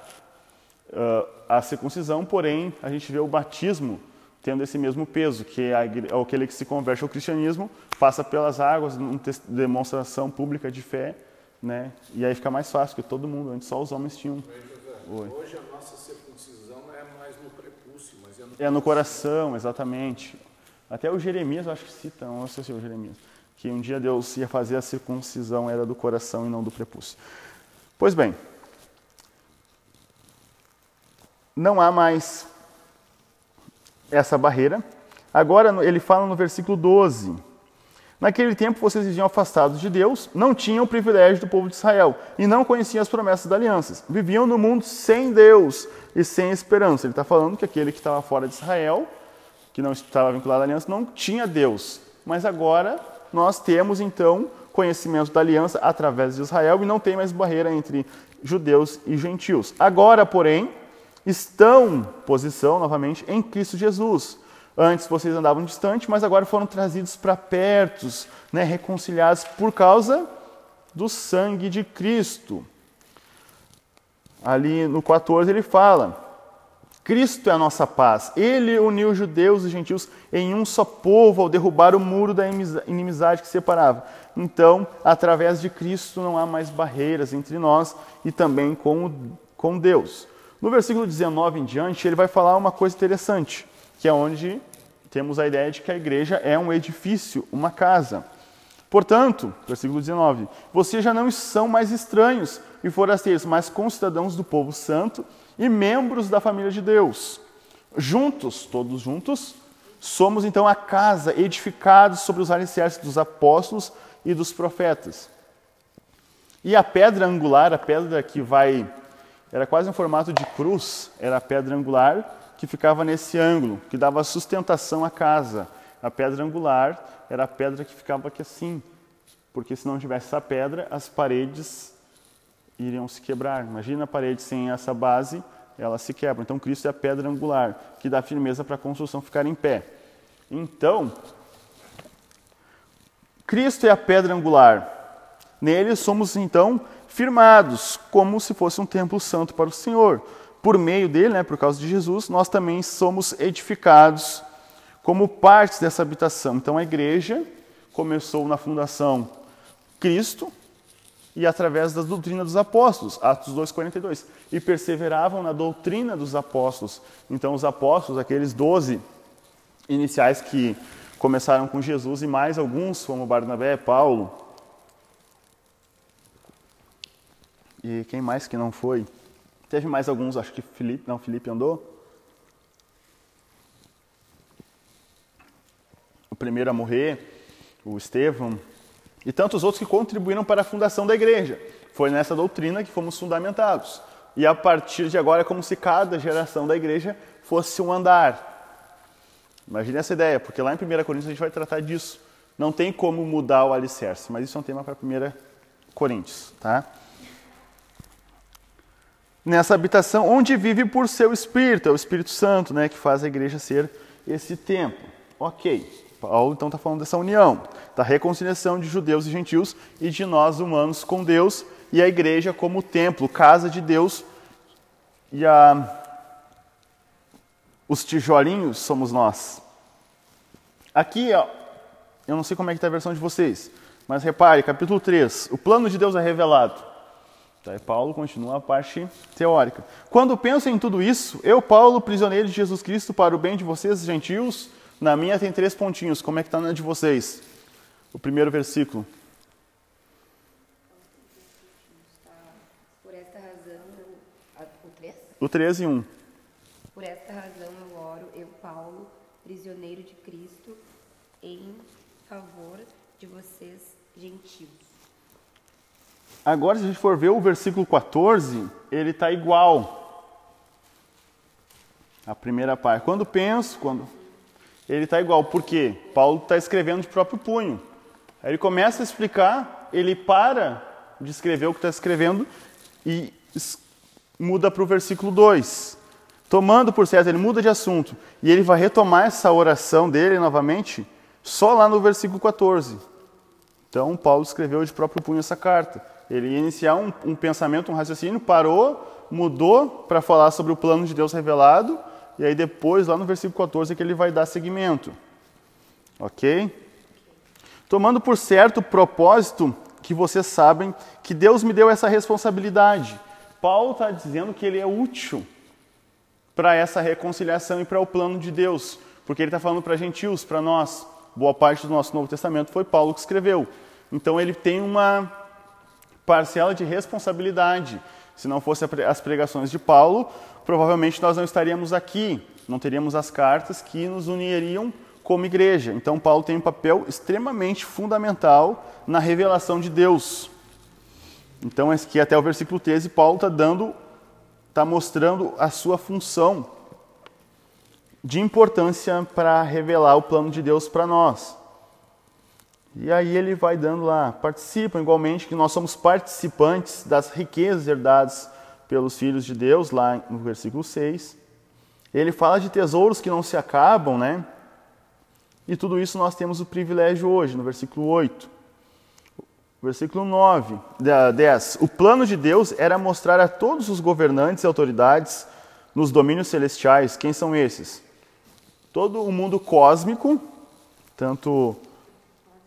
ah, a circuncisão, porém a gente vê o batismo tendo esse mesmo peso, que é aquele que se converte ao cristianismo, passa pelas águas, demonstração pública de fé, né? E aí fica mais fácil, porque todo mundo, antes só os homens tinham. Oi. Hoje a nossa circuncisão não é mais no prepúcio, mas é no coração, exatamente. Até o Jeremias, eu acho que cita, não sei se é o Jeremias, que um dia Deus ia fazer a circuncisão, era do coração e não do prepúcio. Pois bem, não há mais essa barreira. Agora ele fala no versículo 12: Naquele tempo vocês viviam afastados de Deus, não tinham o privilégio do povo de Israel e não conheciam as promessas da aliança. Viviam no mundo sem Deus e sem esperança. Ele está falando que aquele que estava fora de Israel, que não estava vinculado à aliança, não tinha Deus. Mas agora nós temos então conhecimento da aliança através de Israel e não tem mais barreira entre judeus e gentios. Agora, porém, estão posição novamente em Cristo Jesus. Antes vocês andavam distante, mas agora foram trazidos para perto, né, reconciliados por causa do sangue de Cristo. Ali no 14 ele fala: Cristo é a nossa paz. Ele uniu judeus e gentios em um só povo ao derrubar o muro da inimizade que separava. Então, através de Cristo não há mais barreiras entre nós e também com, o- com Deus. No versículo 19 em diante, ele vai falar uma coisa interessante, que é onde temos a ideia de que a igreja é um edifício, uma casa. Portanto, versículo 19: Vocês já não são mais estranhos e forasteiros, mas concidadãos do povo santo e membros da família de Deus. Juntos, todos juntos, somos então a casa, edificados sobre os alicerces dos apóstolos e dos profetas. E a pedra angular, a pedra que vai. Era quase um formato de cruz, era a pedra angular que ficava nesse ângulo, que dava sustentação à casa. A pedra angular era a pedra que ficava aqui assim, porque se não tivesse essa pedra, as paredes iriam se quebrar. Imagina a parede sem essa base, ela se quebra. Então Cristo é a pedra angular, que dá firmeza para a construção ficar em pé. Então, Cristo é a pedra angular. Nele somos então firmados, como se fosse um templo santo para o Senhor. Por meio dele, né, por causa de Jesus, nós também somos edificados como partes dessa habitação. Então a igreja começou na fundação Cristo e através da doutrina dos apóstolos, Atos 2:42, e perseveravam na doutrina dos apóstolos. Então os apóstolos, aqueles doze iniciais que começaram com Jesus e mais alguns, como Barnabé, Paulo, e quem mais que não foi? Teve mais alguns, acho que Felipe, não, Felipe andou. Primeiro a morrer, o Estevão, e tantos outros que contribuíram para a fundação da igreja. Foi nessa doutrina que fomos fundamentados. E a partir de agora é como se cada geração da igreja fosse um andar. Imagine essa ideia, porque lá em 1 Coríntios a gente vai tratar disso. Não tem como mudar o alicerce, mas isso é um tema para 1 Coríntios, tá? Nessa habitação onde vive por seu Espírito, é o Espírito Santo, né, que faz a igreja ser esse templo. Ok, Paulo então está falando dessa união, da reconciliação de judeus e gentios e de nós humanos com Deus e a igreja como templo, casa de Deus e a os tijolinhos somos nós. Aqui, ó, eu não sei como é que está a versão de vocês, mas repare, capítulo 3, o plano de Deus é revelado. E Paulo continua a parte teórica. Quando penso em tudo isso, eu, Paulo, prisioneiro de Jesus Cristo, para o bem de vocês, gentios, na minha tem três pontinhos. Como é que está na de vocês? O primeiro versículo. Por esta razão, o 3? O 13 e 1. Por esta razão eu oro, eu, Paulo, prisioneiro de Cristo, em favor de vocês, gentios. Agora, se a gente for ver o versículo 14, ele está igual. A primeira parte. Quando penso, quando. Ele está igual. Por quê? Paulo está escrevendo de próprio punho. Aí ele começa a explicar, ele para de escrever o que está escrevendo e muda para o versículo 2. Tomando por certo, ele muda de assunto. E ele vai retomar essa oração dele novamente só lá no versículo 14. Então, Paulo escreveu de próprio punho essa carta. Ele ia iniciar um, um pensamento, um raciocínio, parou, mudou para falar sobre o plano de Deus revelado, e aí depois, lá no versículo 14, é que ele vai dar seguimento. Ok? Tomando por certo o propósito que vocês sabem que Deus me deu essa responsabilidade. Paulo está dizendo que ele é útil para essa reconciliação e para o plano de Deus, porque ele está falando para gentios, para nós. Boa parte do nosso Novo Testamento foi Paulo que escreveu. Então ele tem uma parcela de responsabilidade. Se não fosse as pregações de Paulo, provavelmente nós não estaríamos aqui, não teríamos as cartas que nos uniriam como igreja. Então Paulo tem um papel extremamente fundamental na revelação de Deus. Então, aqui até o versículo 13, Paulo está dando está mostrando a sua função de importância para revelar o plano de Deus para nós. E aí ele vai dando lá, participam igualmente, que nós somos participantes das riquezas herdadas pelos filhos de Deus, lá no versículo 6. Ele fala de tesouros que não se acabam, né? E tudo isso nós temos o privilégio hoje, no versículo 8. Versículo 9, da- 10. O plano de Deus era mostrar a todos os governantes e autoridades nos domínios celestiais quem são esses. Todo o mundo cósmico, tanto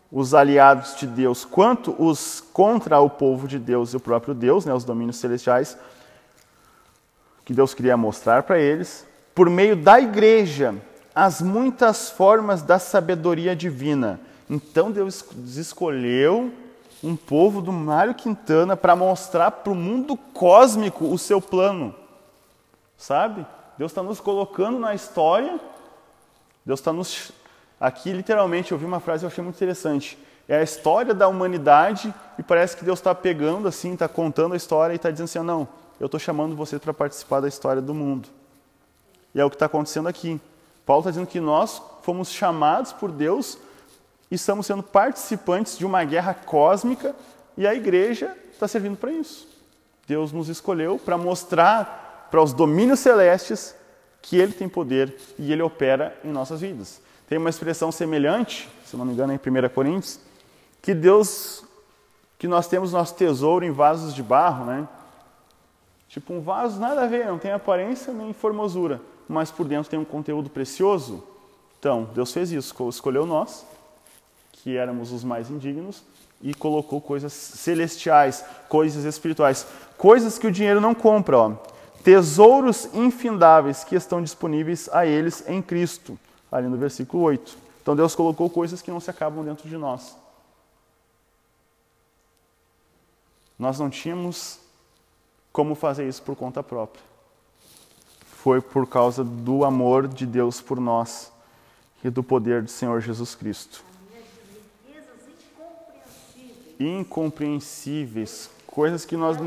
os aliados de Deus quanto os contra o povo de Deus e o próprio Deus, né, os domínios celestiais, que Deus queria mostrar para eles, por meio da igreja, as muitas formas da sabedoria divina. Então Deus escolheu um povo do Mário Quintana para mostrar para o mundo cósmico o seu plano. Sabe? Deus está nos colocando na história. Deus está nos. Aqui, literalmente, eu vi uma frase que eu achei muito interessante. É a história da humanidade e parece que Deus está pegando assim, está contando a história e está dizendo assim: "Ah, não, eu estou chamando você para participar da história do mundo. E é o que está acontecendo aqui. Paulo está dizendo que nós fomos chamados por Deus e estamos sendo participantes de uma guerra cósmica e a igreja está servindo para isso. Deus nos escolheu para mostrar para os domínios celestes que Ele tem poder e Ele opera em nossas vidas. Tem uma expressão semelhante, se não me engano, em 1 Coríntios, que Deus, que nós temos nosso tesouro em vasos de barro, né? Tipo um vaso nada a ver, não tem aparência nem formosura, mas por dentro tem um conteúdo precioso. Então, Deus fez isso, escolheu nós, que éramos os mais indignos, e colocou coisas celestiais, coisas espirituais, coisas que o dinheiro não compra, ó. Tesouros infindáveis que estão disponíveis a eles em Cristo, ali no versículo 8. Então Deus colocou coisas que não se acabam dentro de nós. Nós não tínhamos como fazer isso por conta própria. Foi por causa do amor de Deus por nós e do poder do Senhor Jesus Cristo. Incompreensíveis, coisas que nós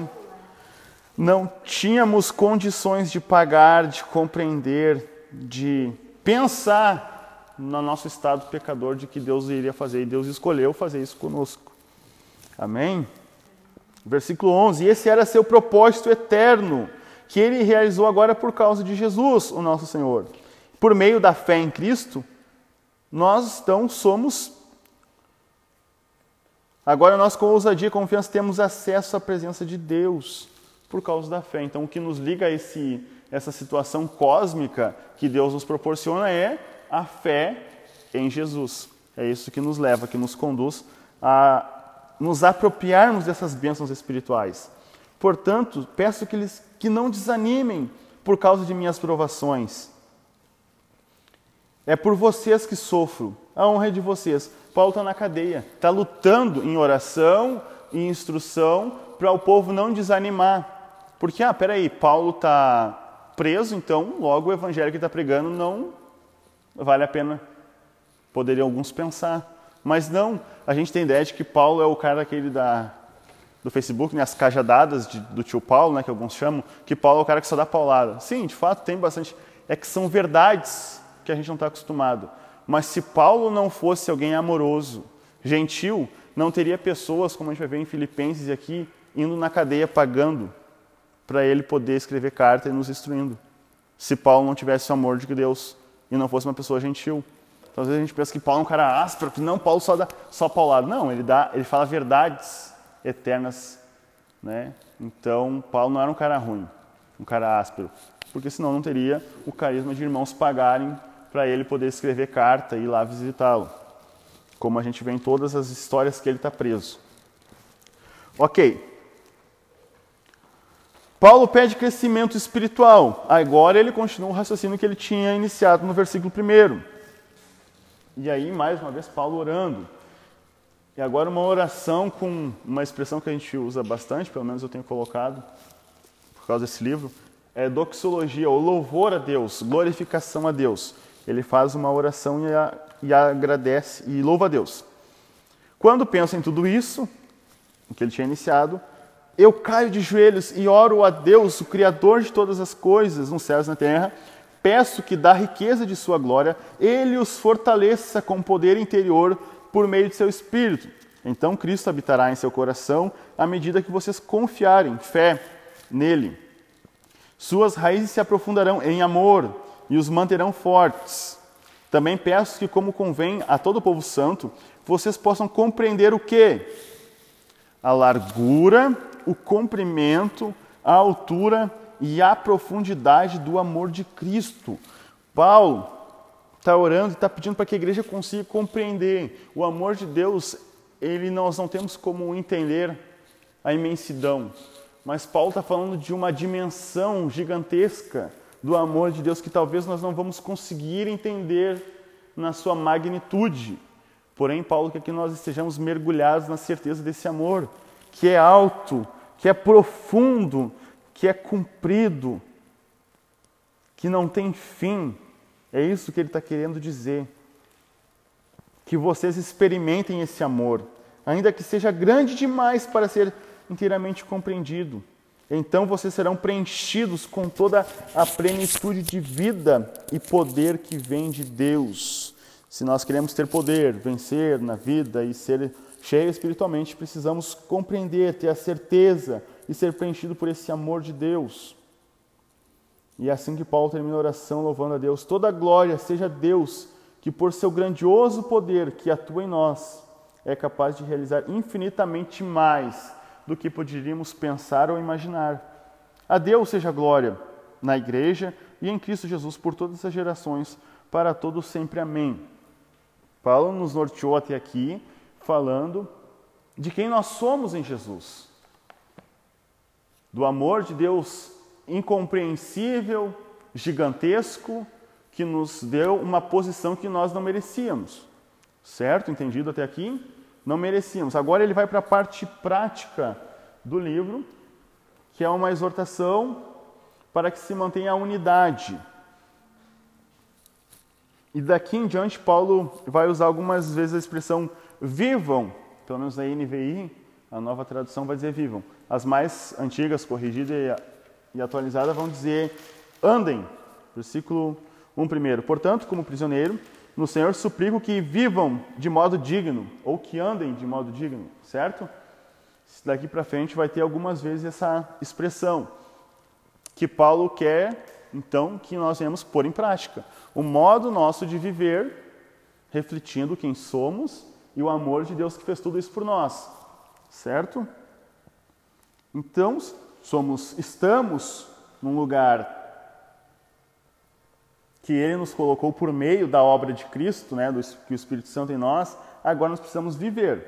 não, tínhamos condições de pagar, de compreender, de pensar no nosso estado pecador de que Deus iria fazer. E Deus escolheu fazer isso conosco. Amém? Versículo 11: Esse era seu propósito eterno, que ele realizou agora por causa de Jesus, o nosso Senhor. Por meio da fé em Cristo, nós então somos. Agora nós, com ousadia e confiança, temos acesso à presença de Deus por causa da fé. Então, o que nos liga a esse, essa situação cósmica que Deus nos proporciona é a fé em Jesus. É isso que nos leva, que nos conduz a nos apropriarmos dessas bênçãos espirituais. Portanto, peço que eles que não desanimem por causa de minhas provações. É por vocês que sofro, a honra é de vocês. Paulo está na cadeia, está lutando em oração e instrução para o povo não desanimar. Porque, ah, peraí, Paulo está preso, então logo o evangelho que está pregando não vale a pena. Poderiam alguns pensar. Mas não, a gente tem ideia de que Paulo é o cara aquele da, do Facebook, né, as cajadadas de, do tio Paulo, né, que alguns chamam, que Paulo é o cara que só dá paulada. Sim, de fato tem bastante. É que são verdades que a gente não está acostumado. Mas se Paulo não fosse alguém amoroso, gentil, não teria pessoas, como a gente vai ver em Filipenses aqui, indo na cadeia pagando para ele poder escrever carta e nos instruindo. Se Paulo não tivesse o amor de Deus e não fosse uma pessoa gentil. Então, às vezes a gente pensa que Paulo é um cara áspero, que não, Paulo só dá só paulado. Não, ele, dá, ele fala verdades eternas. Né? Então, Paulo não era um cara ruim, um cara áspero, porque senão não teria o carisma de irmãos pagarem para ele poder escrever carta e ir lá visitá-lo, como a gente vê em todas as histórias que ele está preso. Ok. Paulo pede crescimento espiritual. Agora ele continua o raciocínio que ele tinha iniciado no versículo 1. E aí, mais uma vez, Paulo orando. E agora uma oração com uma expressão que a gente usa bastante, pelo menos eu tenho colocado por causa desse livro, é doxologia, ou louvor a Deus, glorificação a Deus ele faz uma oração e, a, e agradece e louva a Deus. Quando penso em tudo isso, o que ele tinha iniciado, eu caio de joelhos e oro a Deus, o Criador de todas as coisas, nos céus e na terra. Peço que, da riqueza de Sua glória, Ele os fortaleça com poder interior por meio de seu Espírito. Então Cristo habitará em seu coração à medida que vocês confiarem, fé nele. Suas raízes se aprofundarão em amor, e os manterão fortes. Também peço que, como convém a todo o povo santo, vocês possam compreender o que? A largura, o comprimento, a altura e a profundidade do amor de Cristo. Paulo está orando e está pedindo para que a igreja consiga compreender o amor de Deus. Ele nós não temos como entender a imensidão, mas Paulo está falando de uma dimensão gigantesca do amor de Deus que talvez nós não vamos conseguir entender na sua magnitude. Porém, Paulo quer que nós estejamos mergulhados na certeza desse amor, que é alto, que é profundo, que é cumprido, que não tem fim. É isso que ele está querendo dizer. Que vocês experimentem esse amor, ainda que seja grande demais para ser inteiramente compreendido. Então vocês serão preenchidos com toda a plenitude de vida e poder que vem de Deus. Se nós queremos ter poder, vencer na vida e ser cheio espiritualmente, precisamos compreender, ter a certeza e ser preenchido por esse amor de Deus. E é assim que Paulo termina a oração louvando a Deus. Toda a glória seja Deus, que por seu grandioso poder que atua em nós, é capaz de realizar infinitamente mais do que poderíamos pensar ou imaginar. A Deus seja glória na igreja e em Cristo Jesus por todas as gerações, para todos sempre. Amém. Paulo nos norteou até aqui falando de quem nós somos em Jesus. Do amor de Deus incompreensível, gigantesco, que nos deu uma posição que nós não merecíamos. Certo? Entendido até aqui? não merecíamos. Agora ele vai para a parte prática do livro, que é uma exortação para que se mantenha a unidade. E daqui em diante, Paulo vai usar algumas vezes a expressão vivam, pelo menos na NVI, a nova tradução vai dizer vivam. As mais antigas, corrigida e atualizada, vão dizer andem. Versículo 1 primeiro. Portanto, como prisioneiro, no Senhor suplico que vivam de modo digno, ou que andem de modo digno, certo? Daqui para frente vai ter algumas vezes essa expressão, que Paulo quer, então, que nós venhamos pôr em prática. O modo nosso de viver, refletindo quem somos e o amor de Deus que fez tudo isso por nós, certo? Então, somos, estamos num lugar que Ele nos colocou por meio da obra de Cristo, né, do, que o Espírito Santo em nós, agora nós precisamos viver.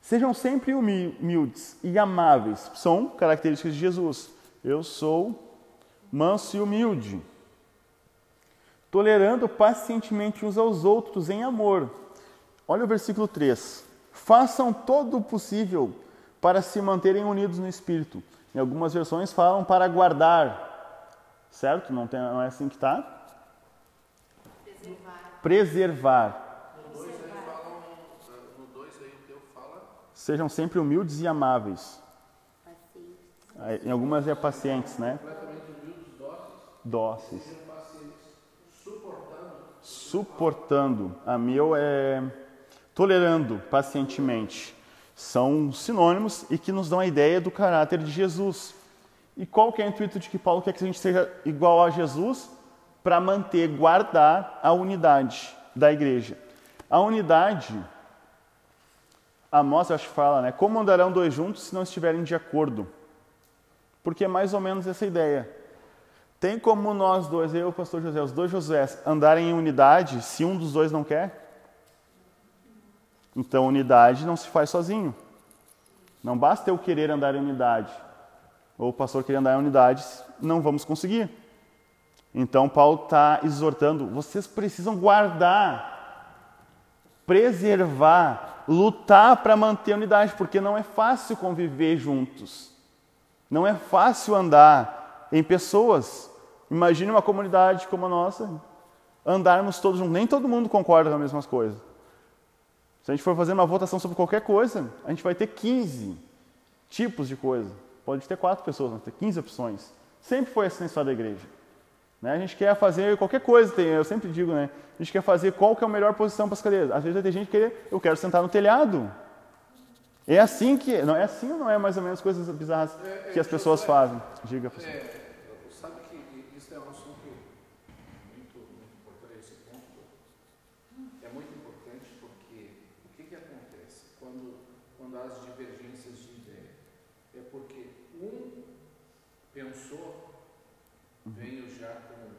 Sejam sempre humi- humildes e amáveis. São características de Jesus. Eu sou manso e humilde. Tolerando pacientemente uns aos outros em amor. Olha o versículo 3. Façam todo o possível para se manterem unidos no espírito. Em algumas versões falam para guardar. Certo? Não, tem, não é assim que está? Preservar. No 2 aí falam, no 2 aí o teu fala Sejam sempre humildes e amáveis. Paciente. Aí, Em algumas é pacientes, né? dóceis, pacientes, suportando. Suportando. A meu é tolerando pacientemente. São sinônimos e que nos dão a ideia do caráter de Jesus. E qual que é o intuito de que Paulo quer que a gente seja igual a Jesus? Para manter, guardar a unidade da igreja. A unidade, Amós acho que fala, né? Como andarão dois juntos se não estiverem de acordo? Porque é mais ou menos essa ideia. Tem como nós dois, eu e o pastor José, os dois Josués, andarem em unidade se um dos dois não quer? Então, unidade não se faz sozinho. Não basta eu querer andar em unidade, ou o pastor querer andar em unidade, não vamos conseguir. Então, Paulo está exortando: vocês precisam guardar, preservar, lutar para manter a unidade, porque não é fácil conviver juntos. Não é fácil andar em pessoas. Imagine uma comunidade como a nossa, andarmos todos juntos. Nem todo mundo concorda com as mesmas coisas. Se a gente for fazer uma votação sobre qualquer coisa, a gente vai ter 15 tipos de coisa. Pode ter quatro pessoas, mas ter 15 opções. Sempre foi assim na história da igreja. Né? A gente quer fazer qualquer coisa, tem- eu sempre digo, né? A gente quer fazer qual que é a melhor posição para as cadeiras. Às vezes vai ter gente que eu quero sentar no telhado. É assim que, não é assim ou não é mais ou menos coisas bizarras que as pessoas fazem? Diga, pastor. É, sabe que isso é um assunto muito, muito importante, esse ponto é muito importante porque o que, que acontece quando, quando há as divergências de ideia? É porque um pensou, veio já com,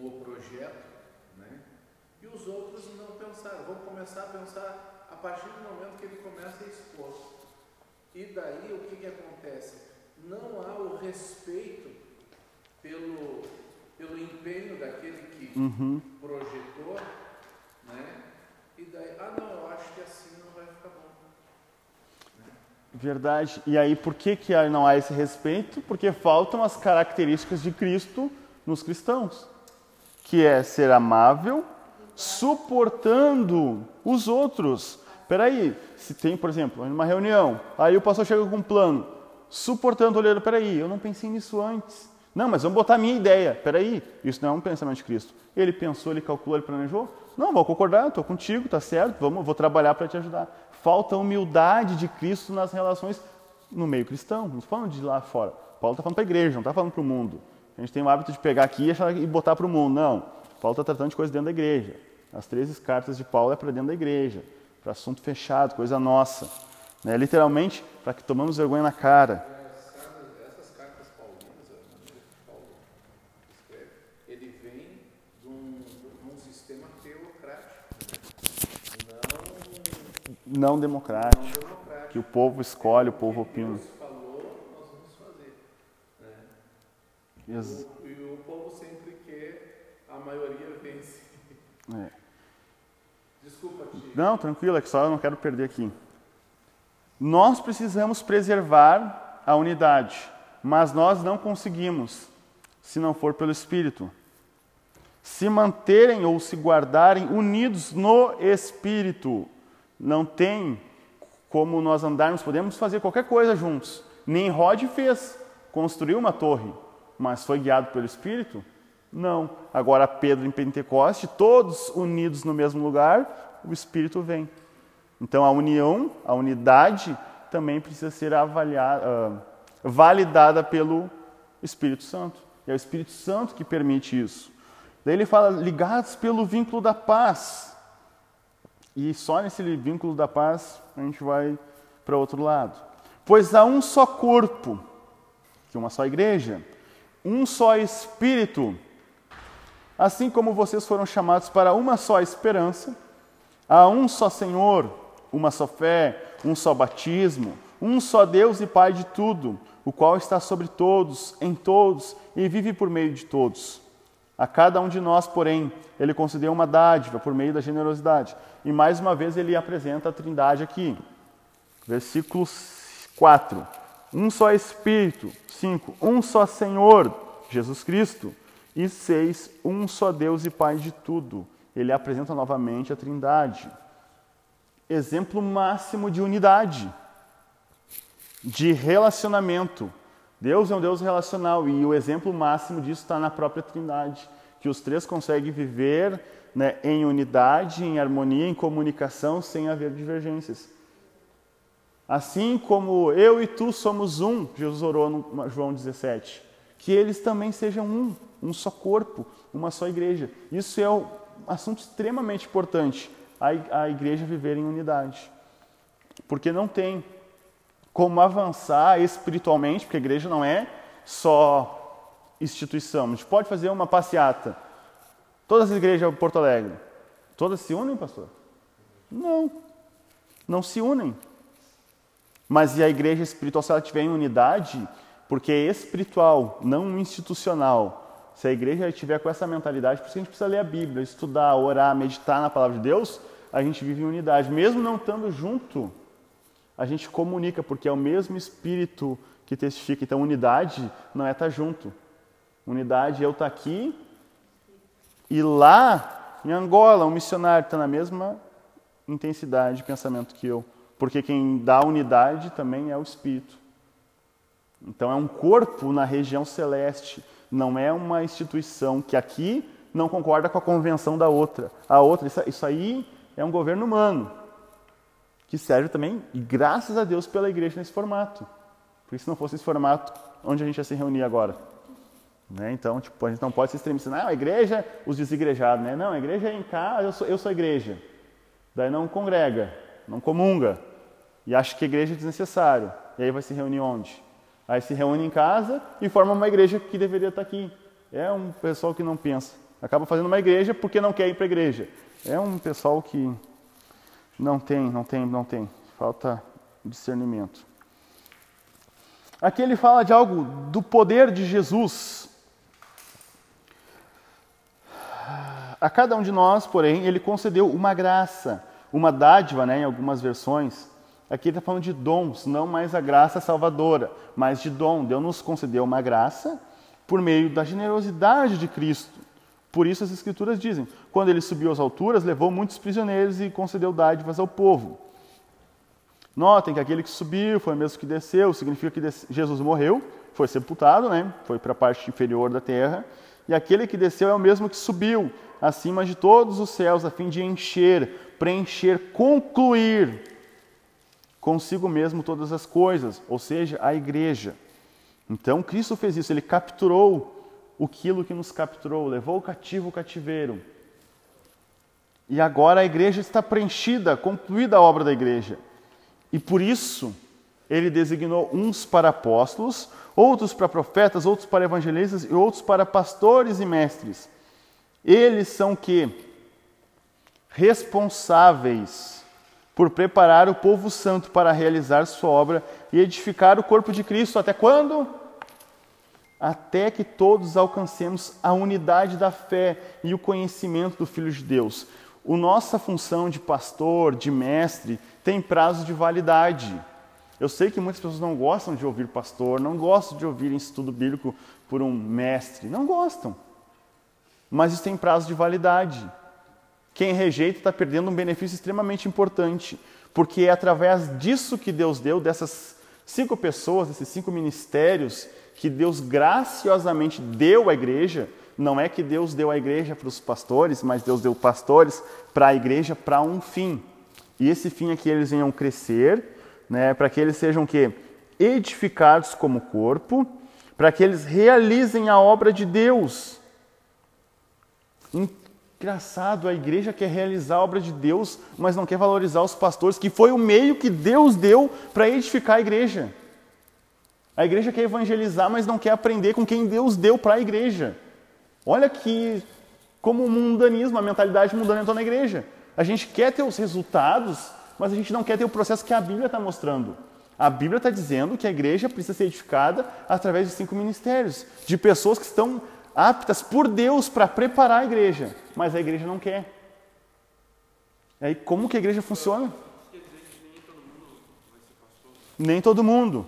com o projeto, né? e os outros Vão começar a pensar a partir do momento que ele começa a expor. E daí o que, que acontece? Não há o respeito pelo, pelo empenho daquele que Uhum. projetou, né? E daí, ah não, eu acho que assim não vai ficar bom. Verdade. E aí, por que, que não há esse respeito? Porque faltam as características de Cristo nos cristãos, que é ser amável, suportando os outros. Peraí, se tem, por exemplo, uma reunião, aí o pastor chega com um plano, suportando, olhando, peraí, eu não pensei nisso antes. Não, mas vamos botar a minha ideia. Peraí, isso não é um pensamento de Cristo. Ele pensou, ele calculou, ele planejou? Não, vou concordar, estou contigo, tá certo, vamos, vou trabalhar para te ajudar. Falta humildade de Cristo nas relações no meio cristão, não falando de lá fora. Paulo está falando para a igreja, não está falando para o mundo. A gente tem o hábito de pegar aqui e botar para o mundo. Não, Paulo está tratando de coisas dentro da igreja. As 13 cartas de Paulo é para dentro da igreja, para assunto fechado, coisa nossa. Né? Literalmente, para que tomamos vergonha na cara. Essas cartas paulinas, Paulo escreve, ele vem de um, de um sistema teocrático, não, Não democrático, não democrático. que o povo escolhe, o povo opina. Falou, nós vamos fazer. Né? Ex- O- e o povo sempre quer, a maioria vence. é. Desculpa, Tio. Não, tranquilo, é que só eu não quero perder aqui. Nós precisamos preservar a unidade, mas nós não conseguimos se não for pelo Espírito. Se manterem ou se guardarem unidos no Espírito. Não tem como nós andarmos, podemos fazer qualquer coisa juntos. Nem Rod fez, construiu uma torre, mas foi guiado pelo Espírito? Não. Agora Pedro em Pentecoste, todos unidos no mesmo lugar, o Espírito vem. Então a união, a unidade também precisa ser avaliada, ah, validada pelo Espírito Santo. E é o Espírito Santo que permite isso. Daí ele fala ligados pelo vínculo da paz. E só nesse vínculo da paz a gente vai para outro lado. Pois há um só corpo, que é uma só igreja, um só espírito, assim como vocês foram chamados para uma só esperança, há um só Senhor, uma só fé, um só batismo, um só Deus e Pai de tudo, o qual está sobre todos, em todos e vive por meio de todos. A cada um de nós, porém, ele concedeu uma dádiva por meio da generosidade. E mais uma vez ele apresenta a Trindade aqui. Versículo 4. Um só Espírito. 5. Um só Senhor, Jesus Cristo. E 6. Um só Deus e Pai de tudo. Ele apresenta novamente a Trindade. Exemplo máximo de unidade, de relacionamento. Deus é um Deus relacional e o exemplo máximo disso está na própria Trindade, que os três conseguem viver né, em unidade, em harmonia, em comunicação, sem haver divergências. Assim como eu e tu somos um, Jesus orou no João 17, que eles também sejam um, um só corpo, uma só igreja. Isso é um assunto extremamente importante, a igreja viver em unidade. Porque não tem como avançar espiritualmente, porque a igreja não é só instituição. A gente pode fazer uma passeata. Todas as igrejas de Porto Alegre, todas se unem, pastor? Não, não se unem. Mas e a igreja espiritual, se ela tiver em unidade, porque é espiritual, não institucional. Se a igreja estiver com essa mentalidade, por isso a gente precisa ler a Bíblia, estudar, orar, meditar na palavra de Deus, a gente vive em unidade. Mesmo não estando junto, a gente comunica, porque é o mesmo Espírito que testifica. Então, unidade não é estar junto. Unidade é eu estar aqui e lá em Angola, um missionário está na mesma intensidade de pensamento que eu. Porque quem dá unidade também é o Espírito. Então, é um corpo na região celeste, não é uma instituição que aqui não concorda com a convenção da outra. A outra, isso aí é um governo humano que serve também, e graças a Deus, pela igreja nesse formato. Porque se não fosse esse formato, onde a gente ia se reunir agora? Né? Então, tipo, a gente não pode se extremizar. Não, a igreja, os desigrejados, né? Não, a igreja é em casa, eu sou, eu sou igreja. Daí não congrega, não comunga. E acha que a igreja é desnecessário. E aí vai se reunir onde? Aí se reúne em casa e forma uma igreja que deveria estar aqui. É um pessoal que não pensa. Acaba fazendo uma igreja porque não quer ir para a igreja. É um pessoal que não tem, não tem, não tem. Falta discernimento. Aqui ele fala de algo do poder de Jesus. A cada um de nós, porém, ele concedeu uma graça, uma dádiva, né, em algumas versões. Aqui está falando de dons, não mais a graça salvadora, mas de dom. Deus nos concedeu uma graça por meio da generosidade de Cristo. Por isso as Escrituras dizem: quando ele subiu às alturas, levou muitos prisioneiros e concedeu dádivas ao povo. Notem que aquele que subiu foi o mesmo que desceu, significa que Jesus morreu, foi sepultado, né? foi para a parte inferior da terra, e aquele que desceu é o mesmo que subiu acima de todos os céus, a fim de encher, preencher, concluir consigo mesmo todas as coisas, ou seja, a igreja. Então Cristo fez isso, ele capturou aquilo que nos capturou, levou o cativo o cativeiro. E agora a igreja está preenchida, concluída a obra da igreja. E por isso ele designou uns para apóstolos, outros para profetas, outros para evangelistas e outros para pastores e mestres. Eles são que responsáveis por preparar o povo santo para realizar sua obra e edificar o corpo de Cristo até quando? até que todos alcancemos a unidade da fé e o conhecimento do Filho de Deus. O nossa função de pastor, de mestre, tem prazo de validade. Eu sei que muitas pessoas não gostam de ouvir pastor, não gostam de ouvir estudo bíblico por um mestre, não gostam. Mas isso tem prazo de validade. Quem rejeita está perdendo um benefício extremamente importante, porque é através disso que Deus deu, dessas cinco pessoas, desses cinco ministérios, que Deus graciosamente deu à igreja, não é que Deus deu a igreja para os pastores, mas Deus deu pastores para a igreja para um fim. E esse fim é que eles venham crescer, né, para que eles sejam que edificados como corpo, para que eles realizem a obra de Deus. Engraçado, a igreja quer realizar a obra de Deus, mas não quer valorizar os pastores, que foi o meio que Deus deu para edificar a igreja. A igreja quer evangelizar, mas não quer aprender com quem Deus deu para a igreja. Olha que como o mundanismo, a mentalidade mundana entrou na igreja. A gente quer ter os resultados, mas a gente não quer ter o processo que a Bíblia está mostrando. A Bíblia está dizendo que a igreja precisa ser edificada através de cinco ministérios, de pessoas que estão aptas por Deus para preparar a igreja, mas a igreja não quer. E aí, como que a igreja funciona? Nem todo mundo.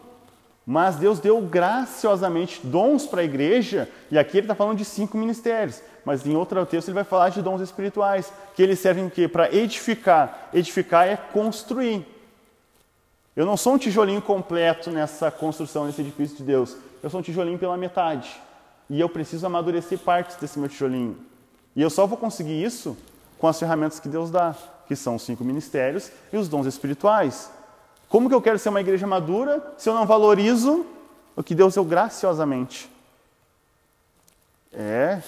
Mas Deus deu graciosamente dons para a igreja, e aqui ele está falando de cinco ministérios, mas em outro texto ele vai falar de dons espirituais, que eles servem para edificar. Edificar é construir. Eu não sou um tijolinho completo nessa construção desse edifício de Deus. Eu sou um tijolinho pela metade. E eu preciso amadurecer partes desse meu tijolinho. E eu só vou conseguir isso com as ferramentas que Deus dá, que são os cinco ministérios e os dons espirituais. Como que eu quero ser uma igreja madura se eu não valorizo o que Deus deu graciosamente? É.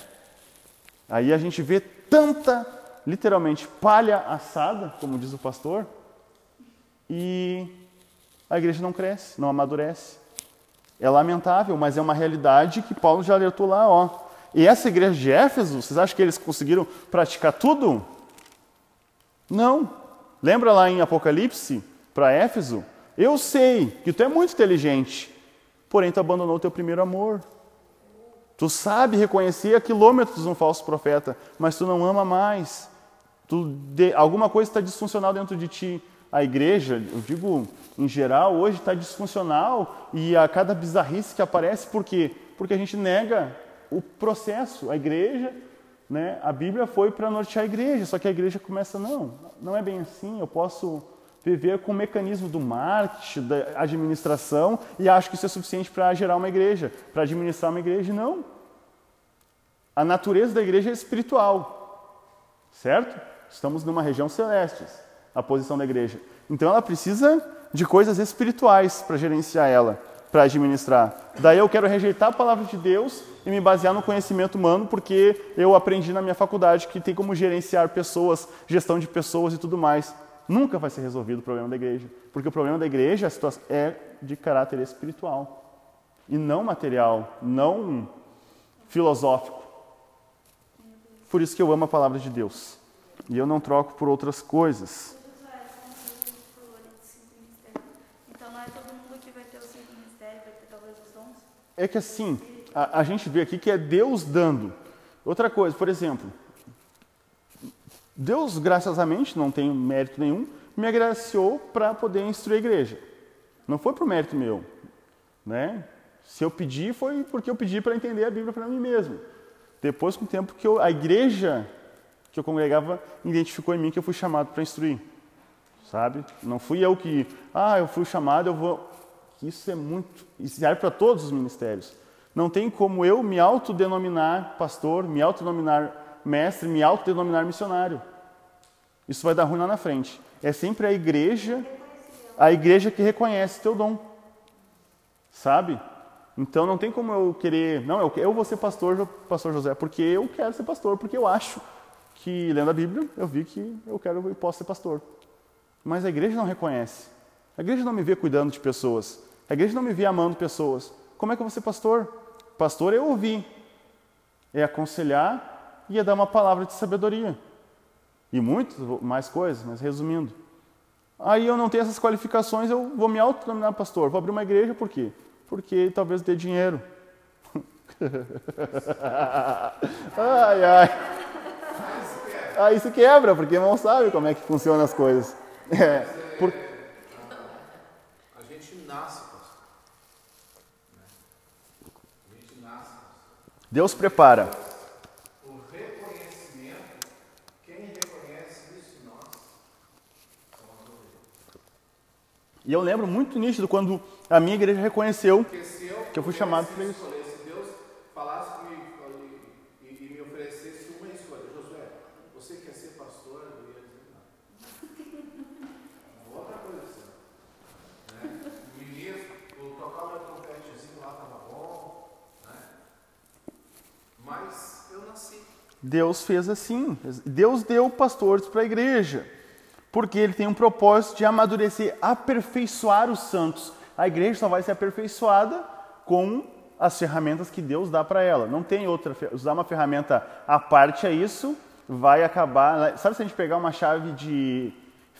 Aí a gente vê tanta, literalmente, palha assada, como diz o pastor, e a igreja não cresce, não amadurece. É lamentável, mas é uma realidade que Paulo já alertou lá, ó. E essa igreja de Éfeso, vocês acham que eles conseguiram praticar tudo? Não. Lembra lá em Apocalipse, para Éfeso? Eu sei que tu é muito inteligente, porém tu abandonou teu primeiro amor. Tu sabe reconhecer a quilômetros um falso profeta, mas tu não ama mais. Tu de, alguma coisa está disfuncional dentro de ti. A igreja, eu digo em geral, hoje está disfuncional e a cada bizarrice que aparece, por quê? Porque a gente nega o processo. A igreja, né, a Bíblia foi para nortear a igreja, só que a igreja começa, não, não é bem assim, eu posso viver com o mecanismo do marketing, da administração, e acho que isso é suficiente para gerar uma igreja, para administrar uma igreja. Não. A natureza da igreja é espiritual, certo? Estamos numa região celeste, a posição da igreja. Então ela precisa de coisas espirituais para gerenciar ela, para administrar. Daí eu quero rejeitar a palavra de Deus e me basear no conhecimento humano, porque eu aprendi na minha faculdade que tem como gerenciar pessoas, gestão de pessoas e tudo mais. Nunca vai ser resolvido o problema da igreja, porque o problema da igreja é de caráter espiritual e não material, não filosófico. Por isso que eu amo a palavra de Deus e eu não troco por outras coisas. Então não é todo mundo que vai ter os cinco ministérios, vai ter talvez os dons? É que assim, a, a gente vê aqui que é Deus dando. Outra coisa, por exemplo, Deus, graciosamente, não tem mérito nenhum, me agraciou para poder instruir a igreja. Não foi por mérito meu. Né? Se eu pedi, foi porque eu pedi para entender a Bíblia para mim mesmo. Depois, com o tempo que eu, a igreja que eu congregava identificou em mim que eu fui chamado para instruir. Sabe? Não fui eu que, ah, eu fui chamado, eu vou. Isso é muito. Isso serve para todos os ministérios. Não tem como eu me autodenominar pastor, me autodenominar mestre, me autodenominar missionário. Isso vai dar ruim lá na frente. É sempre a igreja, a igreja que reconhece teu dom. Sabe? Então não tem como eu querer, não, eu, eu vou ser pastor, pastor José, porque eu quero ser pastor, porque eu acho que lendo a Bíblia, eu vi que eu quero e posso ser pastor. Mas a igreja não reconhece. A igreja não me vê cuidando de pessoas. A igreja não me vê amando pessoas. Como é que eu vou ser pastor? Pastor é ouvir, é aconselhar ia dar uma palavra de sabedoria. E muitas mais coisas, mas resumindo. Aí eu não tenho essas qualificações, eu vou me autodenominar pastor. Vou abrir uma igreja por quê? Porque talvez dê dinheiro. *laughs* ai, ai. Aí se quebra, porque não sabe como é que funcionam as coisas. É, por... A gente nasce, pastor. A gente nasce. Deus prepara. E eu lembro muito nítido quando a minha igreja reconheceu que eu fui chamado para isso. Deus falasse comigo e, e, me oferecesse uma escolha, Josué, você quer ser pastor? Eu ia dizer não. Outra coisa assim. Né? Ministro, eu tocar meu trompetezinho lá estava bom. Né? Mas eu nasci. Deus fez assim. Deus deu pastores para a igreja porque ele tem um propósito de amadurecer, aperfeiçoar os santos. A igreja só vai ser aperfeiçoada com as ferramentas que Deus dá para ela. Não tem outra, usar uma ferramenta à parte a isso vai acabar. Sabe se a gente pegar uma chave de,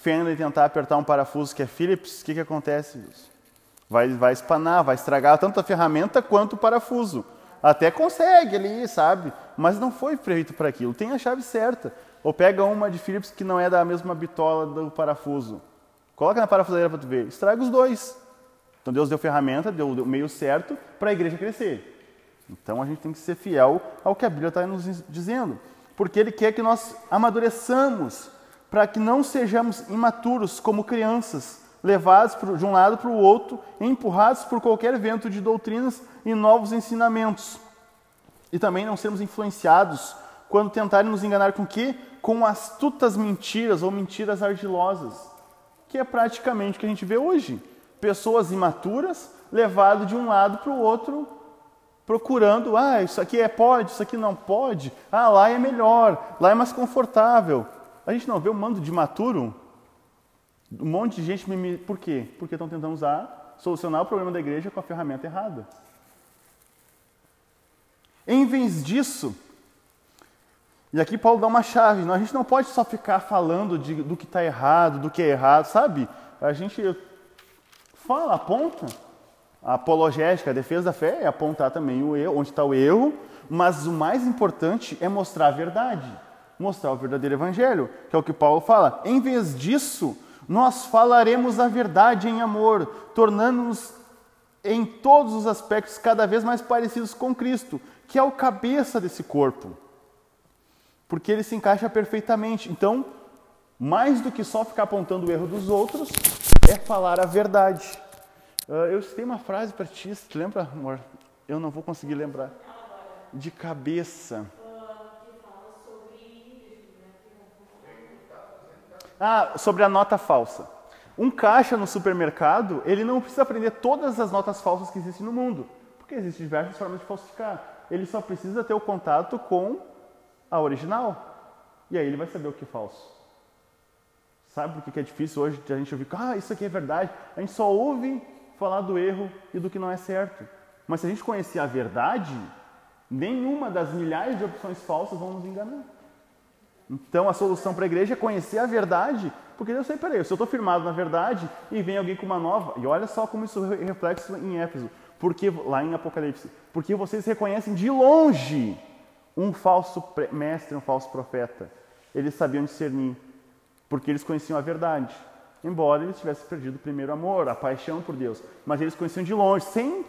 fenda e tentar apertar um parafuso que é Phillips, o que, que acontece? Vai, vai espanar, vai estragar tanto a ferramenta quanto o parafuso. Até consegue ali, sabe? Mas não foi feito para aquilo. Tem a chave certa. Ou pega uma de Phillips que não é da mesma bitola do parafuso. Coloca na parafusadeira para tu ver. Estraga os dois. Então Deus deu ferramenta, deu o meio certo para a igreja crescer. Então a gente tem que ser fiel ao que a Bíblia está nos dizendo. Porque Ele quer que nós amadureçamos, para que não sejamos imaturos como crianças, levados de um lado para o outro, empurrados por qualquer vento de doutrinas e novos ensinamentos. E também não sermos influenciados quando tentarem nos enganar com quê? Com astutas mentiras ou mentiras ardilosas, que é praticamente o que a gente vê hoje. Pessoas imaturas levadas de um lado para o outro procurando, ah, isso aqui é pode, isso aqui não pode, ah, lá é melhor, lá é mais confortável. A gente não vê um mando de maturo? Um monte de gente me. Por quê? Porque estão tentando usar, solucionar o problema da igreja com a ferramenta errada. Em vez disso, e aqui Paulo dá uma chave, a gente não pode só ficar falando de, do que está errado, do que é errado, sabe? A gente fala, aponta, a apologética, a defesa da fé é apontar também o erro, onde está o erro, mas o mais importante é mostrar a verdade, mostrar o verdadeiro evangelho, que é o que Paulo fala. Em vez disso, nós falaremos a verdade em amor, tornando-nos em todos os aspectos cada vez mais parecidos com Cristo, que é o cabeça desse corpo. Porque ele se encaixa perfeitamente. Então, mais do que só ficar apontando o erro dos outros, é falar a verdade. Uh, eu citei uma frase para ti, lembra, amor? Eu não vou conseguir lembrar. De cabeça. Ah, sobre a nota falsa. Um caixa no supermercado, ele não precisa aprender todas as notas falsas que existem no mundo, porque existem diversas formas de falsificar. Ele só precisa ter o contato com a original. E aí ele vai saber o que é falso. Sabe por que é difícil hoje a gente ouvir, ah, isso aqui é verdade? A gente só ouve falar do erro e do que não é certo. Mas se a gente conhecer a verdade, nenhuma das milhares de opções falsas vão nos enganar. Então a solução para a igreja é conhecer a verdade, porque eu sei, peraí, se eu estou firmado na verdade e vem alguém com uma nova, e olha só como isso é reflexo em Éfeso, porque lá em Apocalipse, porque vocês reconhecem de longe um falso mestre, um falso profeta. Eles sabiam discernir, porque eles conheciam a verdade embora eles tivessem perdido o primeiro amor, a paixão por Deus. Mas eles conheciam de longe, sem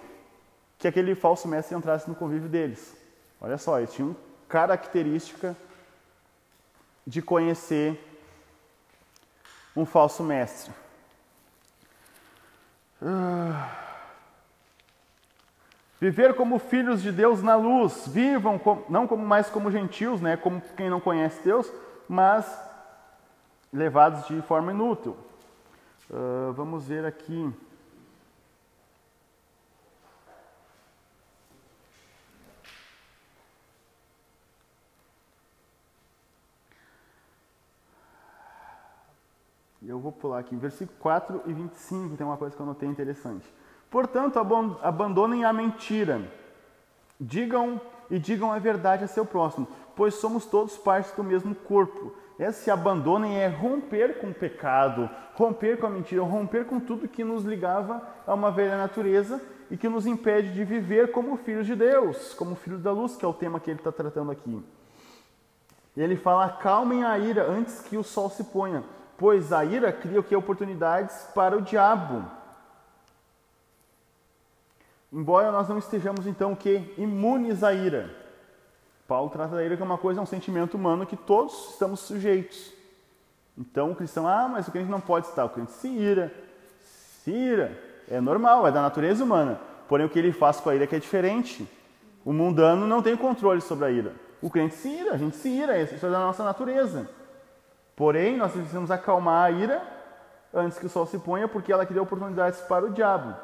que aquele falso mestre entrasse no convívio deles. Olha só, eles tinham característica de conhecer um falso mestre. Ah. Viver como filhos de Deus na luz, vivam não como mais como gentios, né, como quem não conhece Deus, mas levados de forma inútil. Uh, vamos ver aqui. Eu vou pular aqui, versículo 4 e 25 tem uma coisa que eu notei interessante. Portanto, abandonem a mentira. Digam e digam a verdade a seu próximo, pois somos todos partes do mesmo corpo esse abandonem é romper com o pecado, romper com a mentira, romper com tudo que nos ligava a uma velha natureza e que nos impede de viver como filhos de Deus, como filhos da luz, que é o tema que ele está tratando aqui. Ele fala: acalmem a ira antes que o sol se ponha, pois a ira cria o que? Oportunidades para o diabo. Embora nós não estejamos então o que? Imunes à ira. Paulo trata da ira como uma coisa, um sentimento humano que todos estamos sujeitos. Então o cristão, ah, mas o crente não pode estar, o crente se ira. Se ira, é normal, é da natureza humana. Porém, o que ele faz com a ira é que é diferente. O mundano não tem controle sobre a ira. O crente se ira, a gente se ira, isso é da nossa natureza. Porém, nós precisamos acalmar a ira antes que o sol se ponha, porque ela cria oportunidades para o diabo.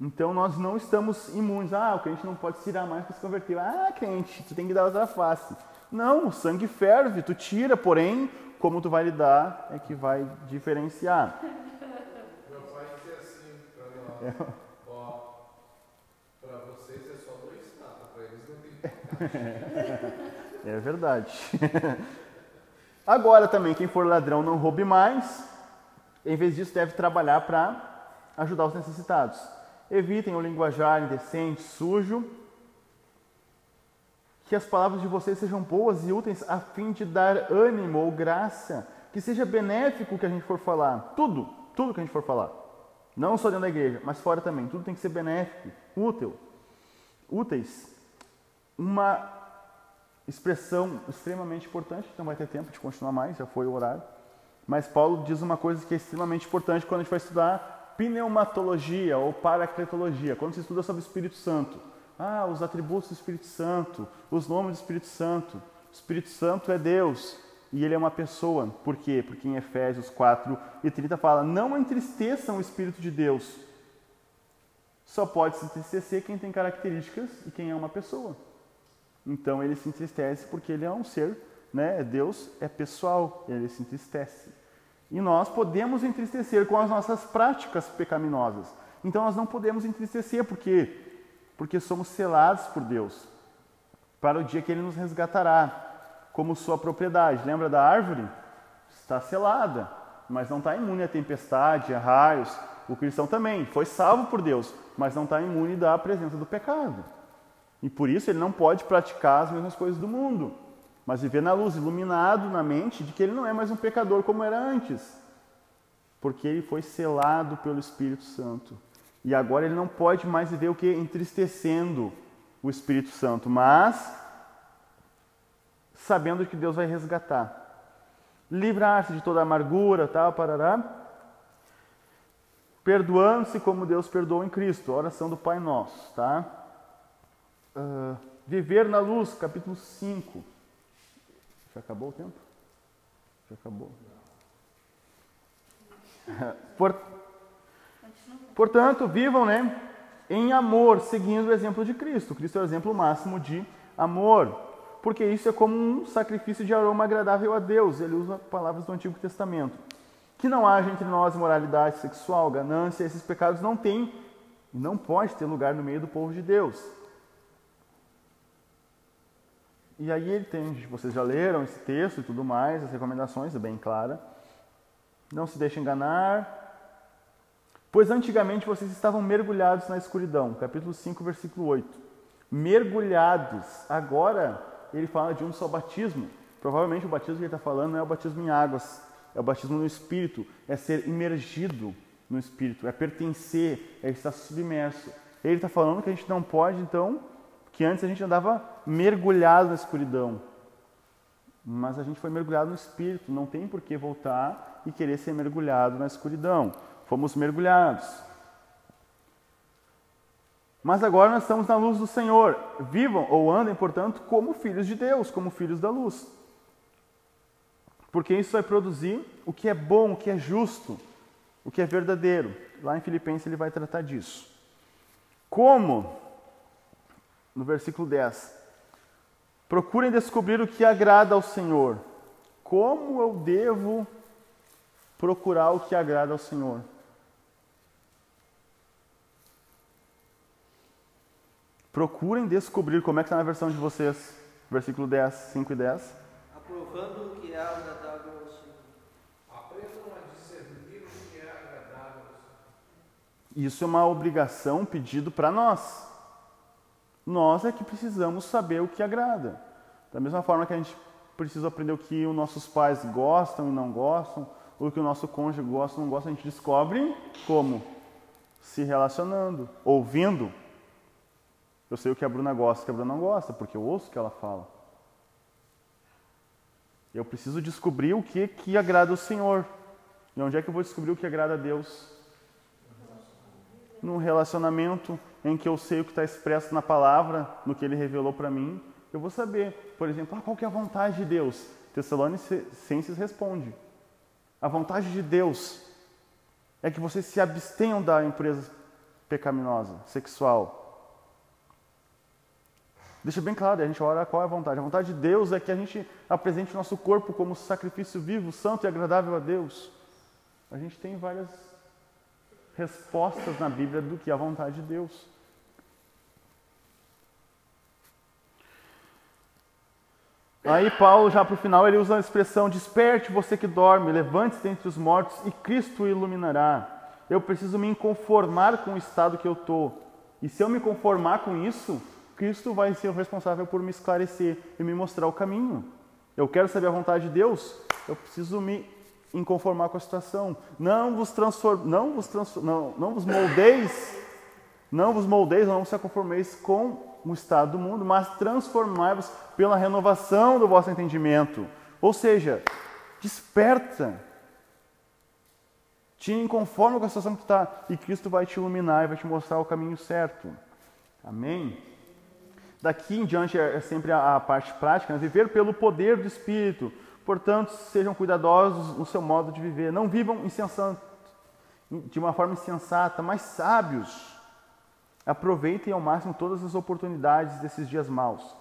Então nós não estamos imunes. Ah, o crente não pode tirar mais que se converteu. Ah, crente, tu tem que dar outra face. Não, o sangue ferve, tu tira, porém, como tu vai lidar é que vai diferenciar. Meu pai dizia assim para lá, ó, para vocês é só dois *laughs* tapas, para eles não tem É verdade. *laughs* Agora também, quem for ladrão não roube mais, em vez disso deve trabalhar para ajudar os necessitados. Evitem o linguajar indecente, sujo, que as palavras de vocês sejam boas e úteis a fim de dar ânimo ou graça, que seja benéfico o que a gente for falar. Tudo, tudo que a gente for falar. Não só dentro da igreja, mas fora também. Tudo tem que ser benéfico, útil. Úteis. Uma expressão extremamente importante, não vai ter tempo de continuar mais, já foi o horário. Mas Paulo diz uma coisa que é extremamente importante quando a gente vai estudar pneumatologia ou paracletologia, quando se estuda sobre o Espírito Santo. Ah, os atributos do Espírito Santo, os nomes do Espírito Santo. O Espírito Santo é Deus e ele é uma pessoa. Por quê? Porque em Efésios 4 e 30 fala: Não entristeçam o Espírito de Deus. Só pode se entristecer quem tem características e quem é uma pessoa. Então ele se entristece porque ele é um ser, né? Deus é pessoal, ele se entristece. E nós podemos entristecer com as nossas práticas pecaminosas. Então nós não podemos entristecer porque porque somos selados por Deus para o dia que ele nos resgatará como sua propriedade. Lembra da árvore? Está selada, mas não está imune à tempestade, a raios. O cristão também foi salvo por Deus, mas não está imune da presença do pecado. E por isso ele não pode praticar as mesmas coisas do mundo, mas viver na luz, iluminado na mente de que ele não é mais um pecador como era antes, porque ele foi selado pelo Espírito Santo. E agora ele não pode mais viver o que? Entristecendo o Espírito Santo, mas sabendo que Deus vai resgatar. Livrar-se de toda amargura, tal, parará. Perdoando-se como Deus perdoou em Cristo, oração do Pai Nosso, tá? Uh, viver na luz, capítulo 5. Já acabou o tempo? Já acabou. *laughs* Por, portanto, vivam, né? Em amor, seguindo o exemplo de Cristo. Cristo é o exemplo máximo de amor porque isso é como um sacrifício de aroma agradável a Deus. Ele usa palavras do Antigo Testamento. Que não haja entre nós moralidade sexual, ganância, esses pecados não têm e não pode ter lugar no meio do povo de Deus. E aí ele tem, vocês já leram esse texto e tudo mais, as recomendações, é bem clara. Não se deixe enganar, pois antigamente vocês estavam mergulhados na escuridão. Capítulo 5, versículo 8. Mergulhados. Agora ele fala de um só batismo. Provavelmente o batismo que ele está falando não é o batismo em águas, é o batismo no Espírito, é ser imergido no Espírito, é pertencer, é estar submerso. Ele está falando que a gente não pode, então, que antes a gente andava mergulhado na escuridão, mas a gente foi mergulhado no Espírito, não tem por que voltar e querer ser mergulhado na escuridão. Fomos mergulhados. Mas agora nós estamos na luz do Senhor. Vivam ou andem, portanto, como filhos de Deus, como filhos da luz. Porque isso vai produzir o que é bom, o que é justo, o que é verdadeiro. Lá em Filipenses ele vai tratar disso. Como? No versículo 10. Procurem descobrir o que agrada ao Senhor. Como eu devo procurar o que agrada ao Senhor? Procurem descobrir como é que está na versão de vocês. Versículo 10, 5 e 10. Aprovando o que é agradável ao Senhor. Aprendam a discernir o que é agradável ao Senhor. Isso é uma obrigação, um pedido para nós. Nós é que precisamos saber o que agrada. Da mesma forma que a gente precisa aprender o que os nossos pais gostam e não gostam, ou o que o nosso cônjuge gosta ou não gosta, a gente descobre como? Se relacionando, ouvindo, eu sei o que a Bruna gosta, o que a Bruna não gosta, porque eu ouço o que ela fala. Eu preciso descobrir o que, que agrada o Senhor. E onde é que eu vou descobrir o que agrada a Deus? Num relacionamento em que eu sei o que está expresso na palavra, no que Ele revelou para mim, eu vou saber. Por exemplo, ah, qual que é a vontade de Deus? Tessalonicenses responde. A vontade de Deus é que vocês se abstenham da impureza pecaminosa, sexual. Deixa bem claro, a gente ora qual é a vontade. A vontade de Deus é que a gente apresente o nosso corpo como sacrifício vivo, santo e agradável a Deus. A gente tem várias respostas na Bíblia do que a vontade de Deus. Aí Paulo, já para o final, ele usa a expressão: desperte você que dorme, levante-se dentre os mortos e Cristo o iluminará. Eu preciso me conformar com o estado que eu estou. E se eu me conformar com isso, Cristo vai ser o responsável por me esclarecer e me mostrar o caminho. Eu quero saber a vontade de Deus, eu preciso me inconformar com a situação. Não vos transform, não vos transform, não, não vos moldeis, não vos moldeis, não vos conformeis com o estado do mundo, mas transformai-vos pela renovação do vosso entendimento. Ou seja, desperta. Te inconforma com a situação que está e Cristo vai te iluminar e vai te mostrar o caminho certo. Amém? Daqui em diante é sempre a, a parte prática, né? viver pelo poder do Espírito. Portanto, sejam cuidadosos no seu modo de viver. Não vivam insensato, de uma forma insensata, mas sábios. Aproveitem ao máximo todas as oportunidades desses dias maus.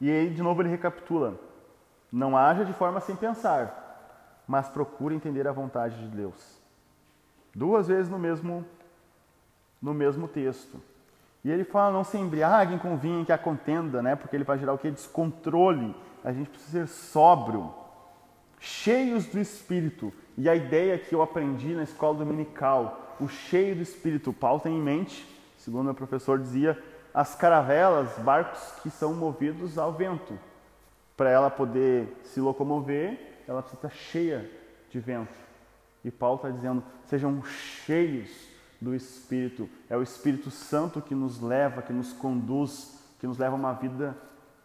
E aí, de novo, ele recapitula: Não haja de forma sem pensar, mas procure entender a vontade de Deus. Duas vezes no mesmo, no mesmo texto. E ele fala: Não se embriaguem com vinho que a contenda, né? porque ele vai gerar o que? Descontrole. A gente precisa ser sóbrio, cheios do espírito. E a ideia que eu aprendi na escola dominical o cheio do Espírito. Paulo tem em mente, segundo o professor dizia, as caravelas, barcos que são movidos ao vento. Para ela poder se locomover, ela precisa estar cheia de vento. E Paulo está dizendo: sejam cheios do Espírito. É o Espírito Santo que nos leva, que nos conduz, que nos leva a uma vida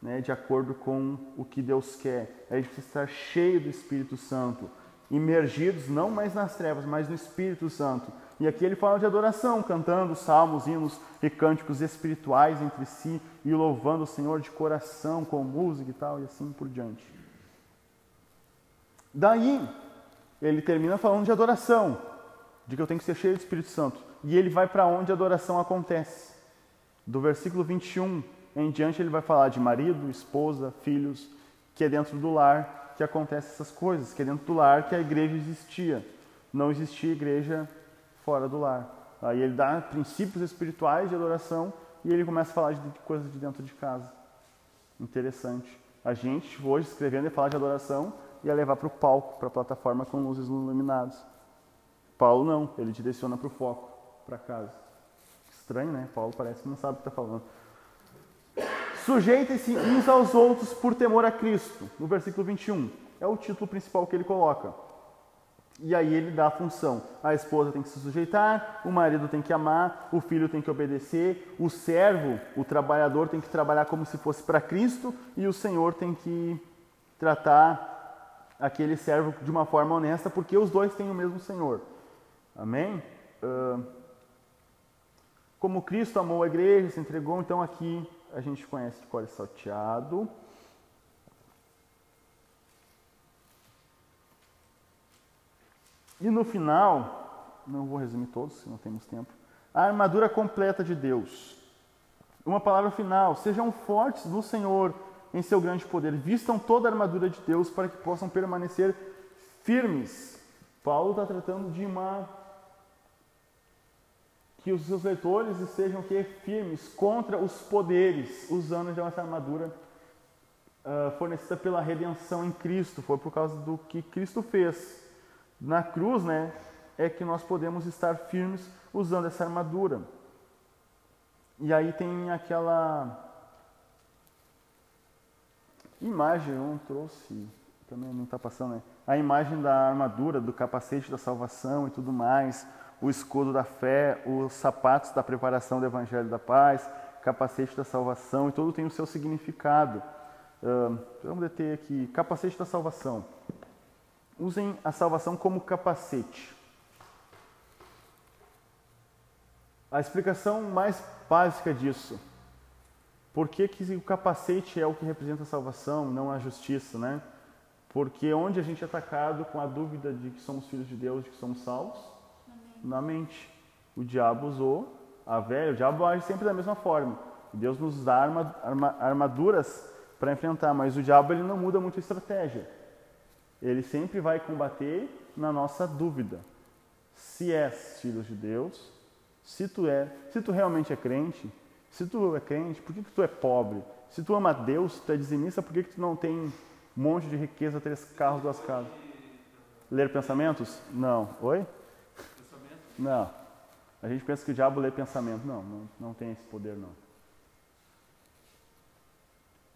né, de acordo com o que Deus quer. A gente precisa estar cheio do Espírito Santo, imergidos não mais nas trevas, mas no Espírito Santo, e aqui ele fala de adoração, cantando salmos, hinos e cânticos espirituais entre si e louvando o Senhor de coração com música e tal, e assim por diante. Daí, ele termina falando de adoração, de que eu tenho que ser cheio do Espírito Santo. E ele vai para onde a adoração acontece. Do versículo 21 em diante, ele vai falar de marido, esposa, filhos, que é dentro do lar que acontecem essas coisas, que é dentro do lar que a igreja existia. Não existia igreja fora do lar. Aí ele dá princípios espirituais de adoração e ele começa a falar de coisas de dentro de casa. Interessante. A gente hoje escrevendo e falar de adoração ia levar para o palco, para a plataforma com luzes iluminadas. Paulo não, ele direciona para o foco, para casa. Estranho, né? Paulo parece que não sabe o que está falando. Sujeitem-se uns aos outros por temor a Cristo, no versículo 21. É o título principal que ele coloca. E aí ele dá a função. A esposa tem que se sujeitar, o marido tem que amar, o filho tem que obedecer, o servo, o trabalhador tem que trabalhar como se fosse para Cristo e o Senhor tem que tratar aquele servo de uma forma honesta, porque os dois têm o mesmo Senhor. Amém? Uh, como Cristo amou a igreja, se entregou, então aqui a gente conhece de cor salteado. E no final, não vou resumir todos, se não temos tempo, a armadura completa de Deus. Uma palavra final: sejam fortes no Senhor em seu grande poder, vistam toda a armadura de Deus para que possam permanecer firmes. Paulo está tratando de uma que os seus leitores estejam que firmes contra os poderes, usando já essa armadura uh, fornecida pela redenção em Cristo. Foi por causa do que Cristo fez na cruz, né, é que nós podemos estar firmes usando essa armadura. E aí tem aquela imagem, eu não trouxe, também não está passando, né? A imagem da armadura, do capacete da salvação e tudo mais, o escudo da fé, os sapatos da preparação do Evangelho da Paz, capacete da salvação, e tudo tem o seu significado. Uh, vamos deter aqui, capacete da salvação usem a salvação como capacete. A explicação mais básica disso. Por que, que o capacete é o que representa a salvação, não a justiça, né? Porque onde a gente é atacado com a dúvida de que somos filhos de Deus, de que somos salvos? Na mente. O diabo usou a velha, o diabo age sempre da mesma forma. Deus nos dá arma, arma, armaduras para enfrentar, mas o diabo ele não muda muito a estratégia. Ele sempre vai combater na nossa dúvida. Se és filho de Deus, se tu é, se tu realmente é crente, se tu é crente, por que, que tu é pobre? Se tu ama Deus, tu é dizimista, por que, que tu não tem um monte de riqueza, três carros, duas casas? Ler pensamentos? Não. Oi? Não. A gente pensa que o diabo lê pensamento. Não, não, não tem esse poder, não.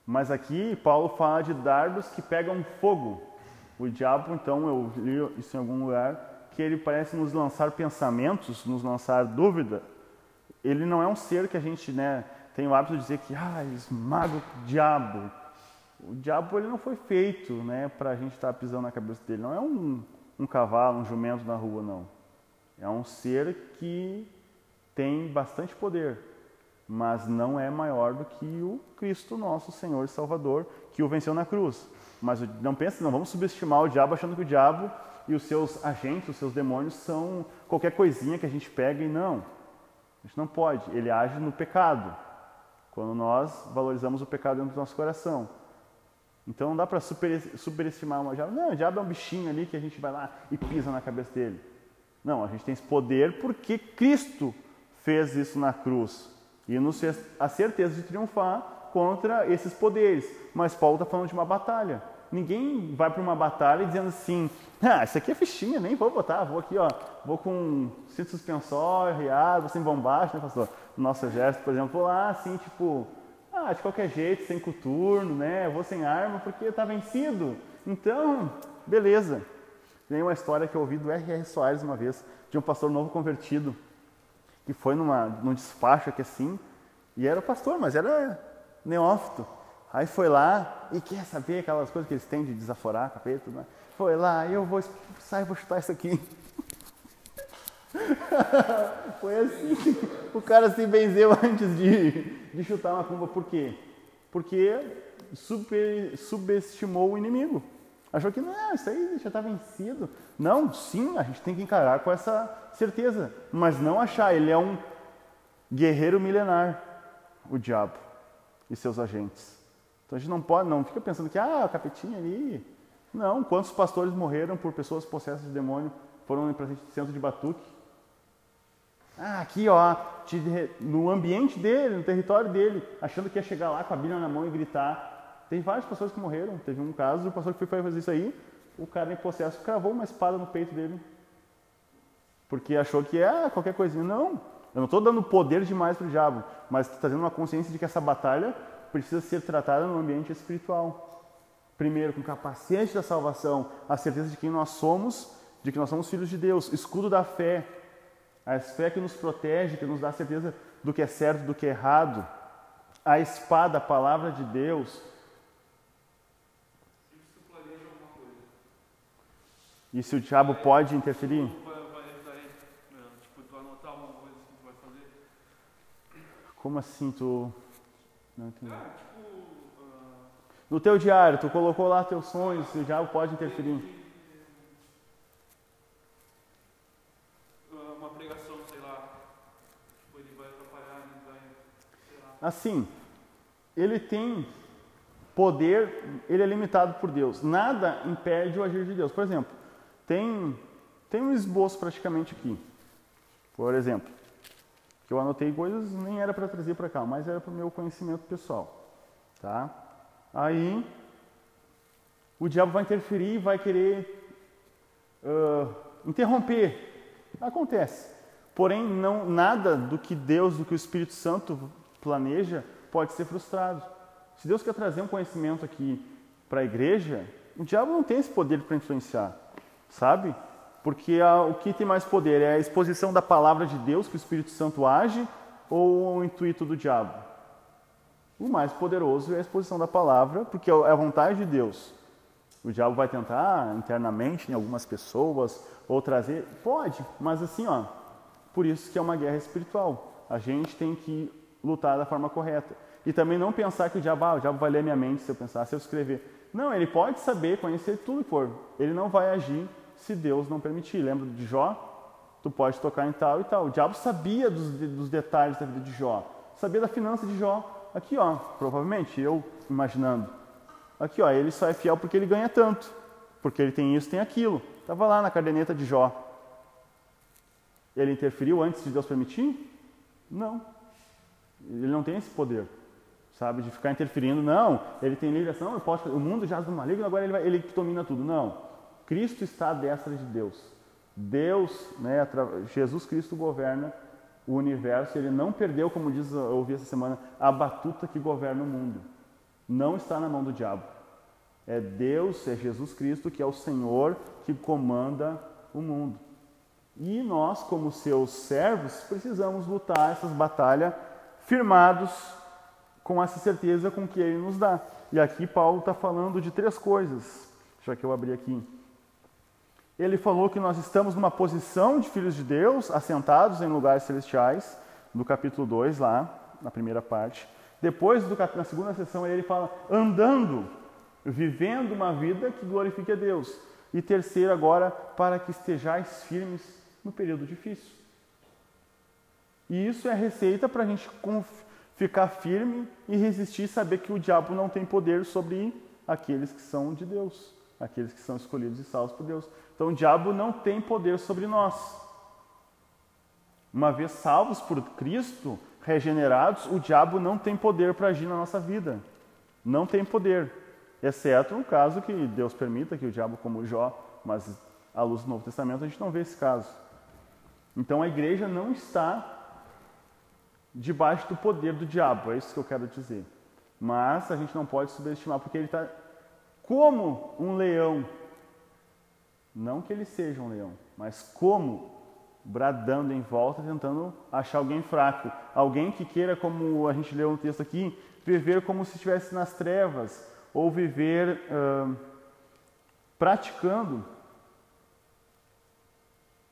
Mas aqui Paulo fala de dardos que pegam fogo. O diabo, então, eu li isso em algum lugar, que ele parece nos lançar pensamentos, nos lançar dúvida. Ele não é um ser que a gente né, tem o hábito de dizer que ah, esmaga o diabo. O diabo ele não foi feito né, para a gente estar tá pisando na cabeça dele. Não é um, um cavalo, um jumento na rua, não. É um ser que tem bastante poder, mas não é maior do que o Cristo, nosso Senhor e Salvador, que o venceu na cruz. Mas não pense, não vamos subestimar o diabo achando que o diabo e os seus agentes, os seus demônios são qualquer coisinha que a gente pega e não. A gente não pode. Ele age no pecado. Quando nós valorizamos o pecado dentro do nosso coração. Então não dá para super, superestimar o diabo. Não, o diabo é um bichinho ali que a gente vai lá e pisa na cabeça dele. Não, a gente tem esse poder porque Cristo fez isso na cruz e nos fez a certeza de triunfar contra esses poderes. Mas Paulo está falando de uma batalha. Ninguém vai para uma batalha dizendo assim: ah, isso aqui é fichinha, nem vou botar, vou aqui, ó, vou com cinto suspensório, riado, vou sem bombacha, né, pastor? No nosso exército, por exemplo, lá assim, tipo, ah, de qualquer jeito, sem coturno, né? Vou sem arma porque está vencido. Então, beleza. Tem uma história que eu ouvi do R.R. Soares uma vez, de um pastor novo convertido, que foi numa, num despacho aqui assim, e era pastor, mas era neófito. Aí foi lá e quer saber aquelas coisas que eles têm de desaforar capeta, né? Foi lá, eu vou sair, vou chutar isso aqui. *laughs* foi assim. O cara se benzeu antes de, de chutar uma cumba. Por quê? Porque super, subestimou o inimigo. Achou que não, isso aí já está vencido. Não, sim, a gente tem que encarar com essa certeza. Mas não achar, ele é um guerreiro milenar, o diabo e seus agentes. Então a gente não pode, não fica pensando que, ah, o capetinho ali. Não, quantos pastores morreram por pessoas possessas de demônio, foram para o centro de batuque. Ah, aqui ó, no ambiente dele, no território dele, achando que ia chegar lá com a Bíblia na mão e gritar tem várias pessoas que morreram. Teve um caso, o pastor que foi fazer isso aí, o cara em processo cravou uma espada no peito dele. Porque achou que é qualquer coisinha. Não, eu não estou dando poder demais para o diabo, mas trazendo uma consciência de que essa batalha precisa ser tratada no ambiente espiritual. Primeiro, com capacete da salvação, a certeza de quem nós somos, de que nós somos filhos de Deus, escudo da fé, a fé que nos protege, que nos dá certeza do que é certo, do que é errado, a espada, a palavra de Deus, E se o diabo pode interferir? Como assim tu. Não entendi. No teu diário, tu colocou lá teus sonhos, se o diabo pode interferir. Uma pregação, sei lá. Tipo, ele vai atrapalhar, ele vai. Assim, ele tem poder, ele é limitado por Deus. Nada impede o agir de Deus. Por exemplo, tem, tem um esboço praticamente aqui. Por exemplo, que eu anotei coisas nem era para trazer para cá, mas era para o meu conhecimento pessoal. Tá? Aí o diabo vai interferir e vai querer uh, interromper. Acontece. Porém, não, nada do que Deus, do que o Espírito Santo planeja, pode ser frustrado. Se Deus quer trazer um conhecimento aqui para a igreja, o diabo não tem esse poder para influenciar sabe? Porque a, o que tem mais poder é a exposição da palavra de Deus, que o Espírito Santo age, ou o intuito do diabo? O mais poderoso é a exposição da palavra, porque é a vontade de Deus. O diabo vai tentar internamente em algumas pessoas ou trazer, pode, mas assim, ó, por isso que é uma guerra espiritual. A gente tem que lutar da forma correta. E também não pensar que o diabo, ah, o diabo vai ler minha mente se eu pensar, se eu escrever. Não, ele pode saber, conhecer tudo que for. Ele não vai agir se Deus não permitir. Lembra de Jó? Tu pode tocar em tal e tal. O diabo sabia dos, dos detalhes da vida de Jó, sabia da finança de Jó. Aqui, ó, provavelmente, eu imaginando. Aqui, ó, ele só é fiel porque ele ganha tanto, porque ele tem isso, tem aquilo. Estava lá na caderneta de Jó. Ele interferiu antes de Deus permitir? Não. Ele não tem esse poder. sabe? De ficar interferindo. Não, ele tem livre ação, eu posso, o mundo jaz do maligno, agora ele, vai, ele domina tudo. Não, Cristo está à destra de Deus. Deus, né, Jesus Cristo governa o universo, ele não perdeu, como diz, eu ouvi essa semana, a batuta que governa o mundo. Não está na mão do diabo. É Deus, é Jesus Cristo que é o Senhor que comanda o mundo. E nós, como seus servos, precisamos lutar essas batalhas firmados com essa certeza com que Ele nos dá. E aqui Paulo está falando de três coisas, já que eu abri aqui. Ele falou que nós estamos numa posição de filhos de Deus, assentados em lugares celestiais, no capítulo 2, lá, na primeira parte. Depois, do na segunda sessão, ele fala andando, vivendo uma vida que glorifique a Deus. E terceiro, agora, para que estejais firmes no período difícil. E isso é receita para a gente ficar firme e resistir e saber que o diabo não tem poder sobre aqueles que são de Deus, aqueles que são escolhidos e salvos por Deus. Então o diabo não tem poder sobre nós. Uma vez salvos por Cristo, regenerados, o diabo não tem poder para agir na nossa vida. Não tem poder. Exceto no caso que Deus permita que o diabo, como Jó, mas à luz do Novo Testamento a gente não vê esse caso. Então a igreja não está debaixo do poder do diabo, é isso que eu quero dizer. Mas a gente não pode subestimar, porque ele está como um leão. Não que ele seja um leão, mas como bradando em volta, tentando achar alguém fraco. Alguém que queira, como a gente leu no texto aqui, viver como se estivesse nas trevas, ou viver ah, praticando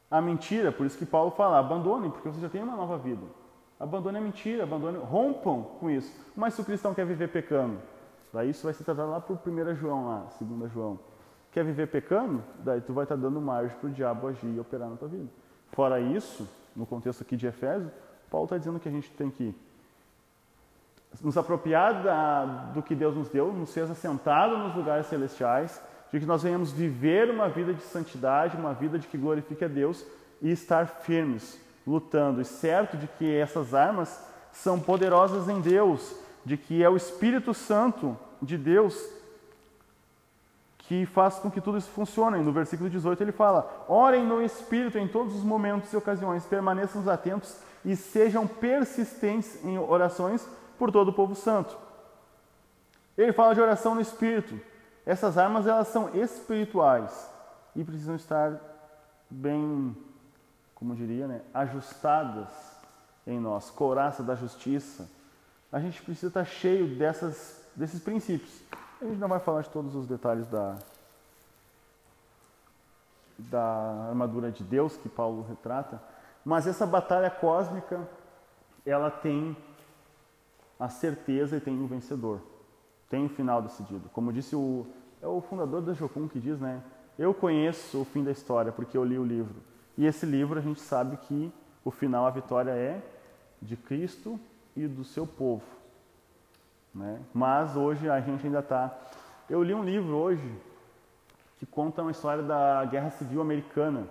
a mentira. Por isso que Paulo fala: abandonem, porque você já tem uma nova vida. Abandone a mentira, abandone, rompam com isso. Mas se o cristão quer viver pecando, daí isso vai ser tratado lá por 1 João, lá, 2 João. Quer viver pecando? Daí tu vai estar dando margem para o diabo agir e operar na tua vida. Fora isso, no contexto aqui de Efésios, Paulo está dizendo que a gente tem que nos apropriar da, do que Deus nos deu, nos ser assentado nos lugares celestiais, de que nós venhamos viver uma vida de santidade, uma vida de que glorifique a Deus e estar firmes, lutando, e certo de que essas armas são poderosas em Deus, de que é o Espírito Santo de Deus que faz com que tudo isso funcione. No versículo 18 ele fala: Orem no Espírito em todos os momentos e ocasiões, permaneçam atentos e sejam persistentes em orações por todo o povo santo. Ele fala de oração no Espírito. Essas armas elas são espirituais e precisam estar bem, como diria, né, ajustadas em nós, couraça da justiça. A gente precisa estar cheio dessas, desses princípios. A gente não vai falar de todos os detalhes da, da armadura de Deus que Paulo retrata, mas essa batalha cósmica, ela tem a certeza e tem um vencedor. Tem um final decidido. Como disse o é o fundador da Jocum que diz, né? Eu conheço o fim da história porque eu li o livro. E esse livro a gente sabe que o final, a vitória é de Cristo e do seu povo. Né? Mas hoje a gente ainda está. Eu li um livro hoje que conta uma história da Guerra Civil Americana,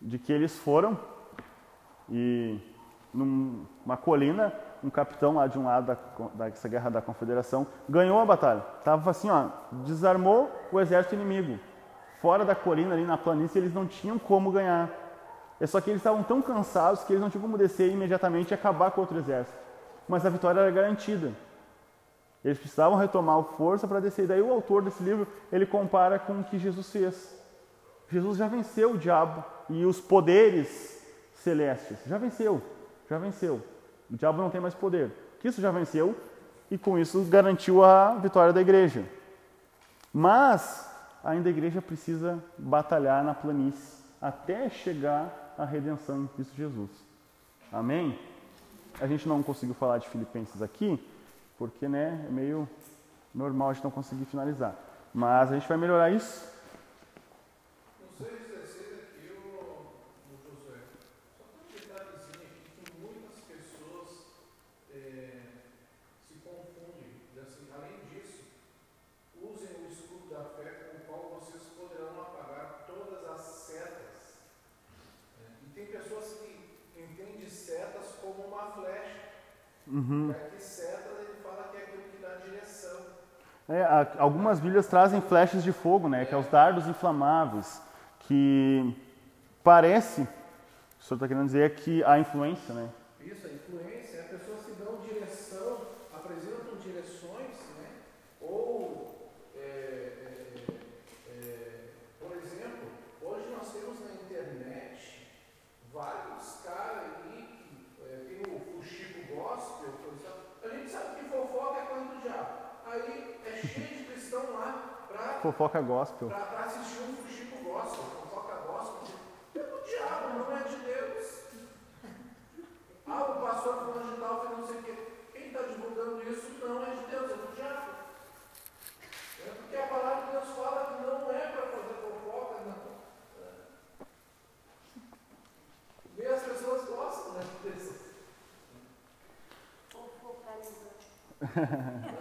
de que eles foram e numa colina, um capitão lá de um lado da, dessa guerra da Confederação ganhou a batalha. Tava assim, ó, desarmou o exército inimigo. Fora da colina ali na planície eles não tinham como ganhar. É só que eles estavam tão cansados que eles não tinham como descer imediatamente e acabar com outro exército. Mas a vitória era garantida. Eles precisavam retomar a força para descer. Daí o autor desse livro, ele compara com o que Jesus fez. Jesus já venceu o diabo e os poderes celestes. Já venceu, já venceu. O diabo não tem mais poder. Cristo já venceu e com isso garantiu a vitória da igreja. Mas ainda a igreja precisa batalhar na planície até chegar à redenção em Cristo Jesus. Amém? A gente não conseguiu falar de Filipenses aqui, porque né, é meio normal a gente não conseguir finalizar. Mas a gente vai melhorar isso. Uhum. É ele fala que é aquilo que dá direção. É, algumas Bíblias trazem flechas de fogo, né? Que é os dardos inflamáveis, que parece, o senhor está querendo dizer, é que a influência, né? Fofoca gospel. Pra, pra assistir um Chico Gospel, fofoca gospel, é do diabo, não é de Deus. Ah, o pastor falando de tal, fez não sei o quê. Quem está divulgando isso não é de Deus, é do diabo. É porque a palavra de Deus fala que não é para fazer fofoca, não. É. E as pessoas gostam né. *laughs* Não, *laughs*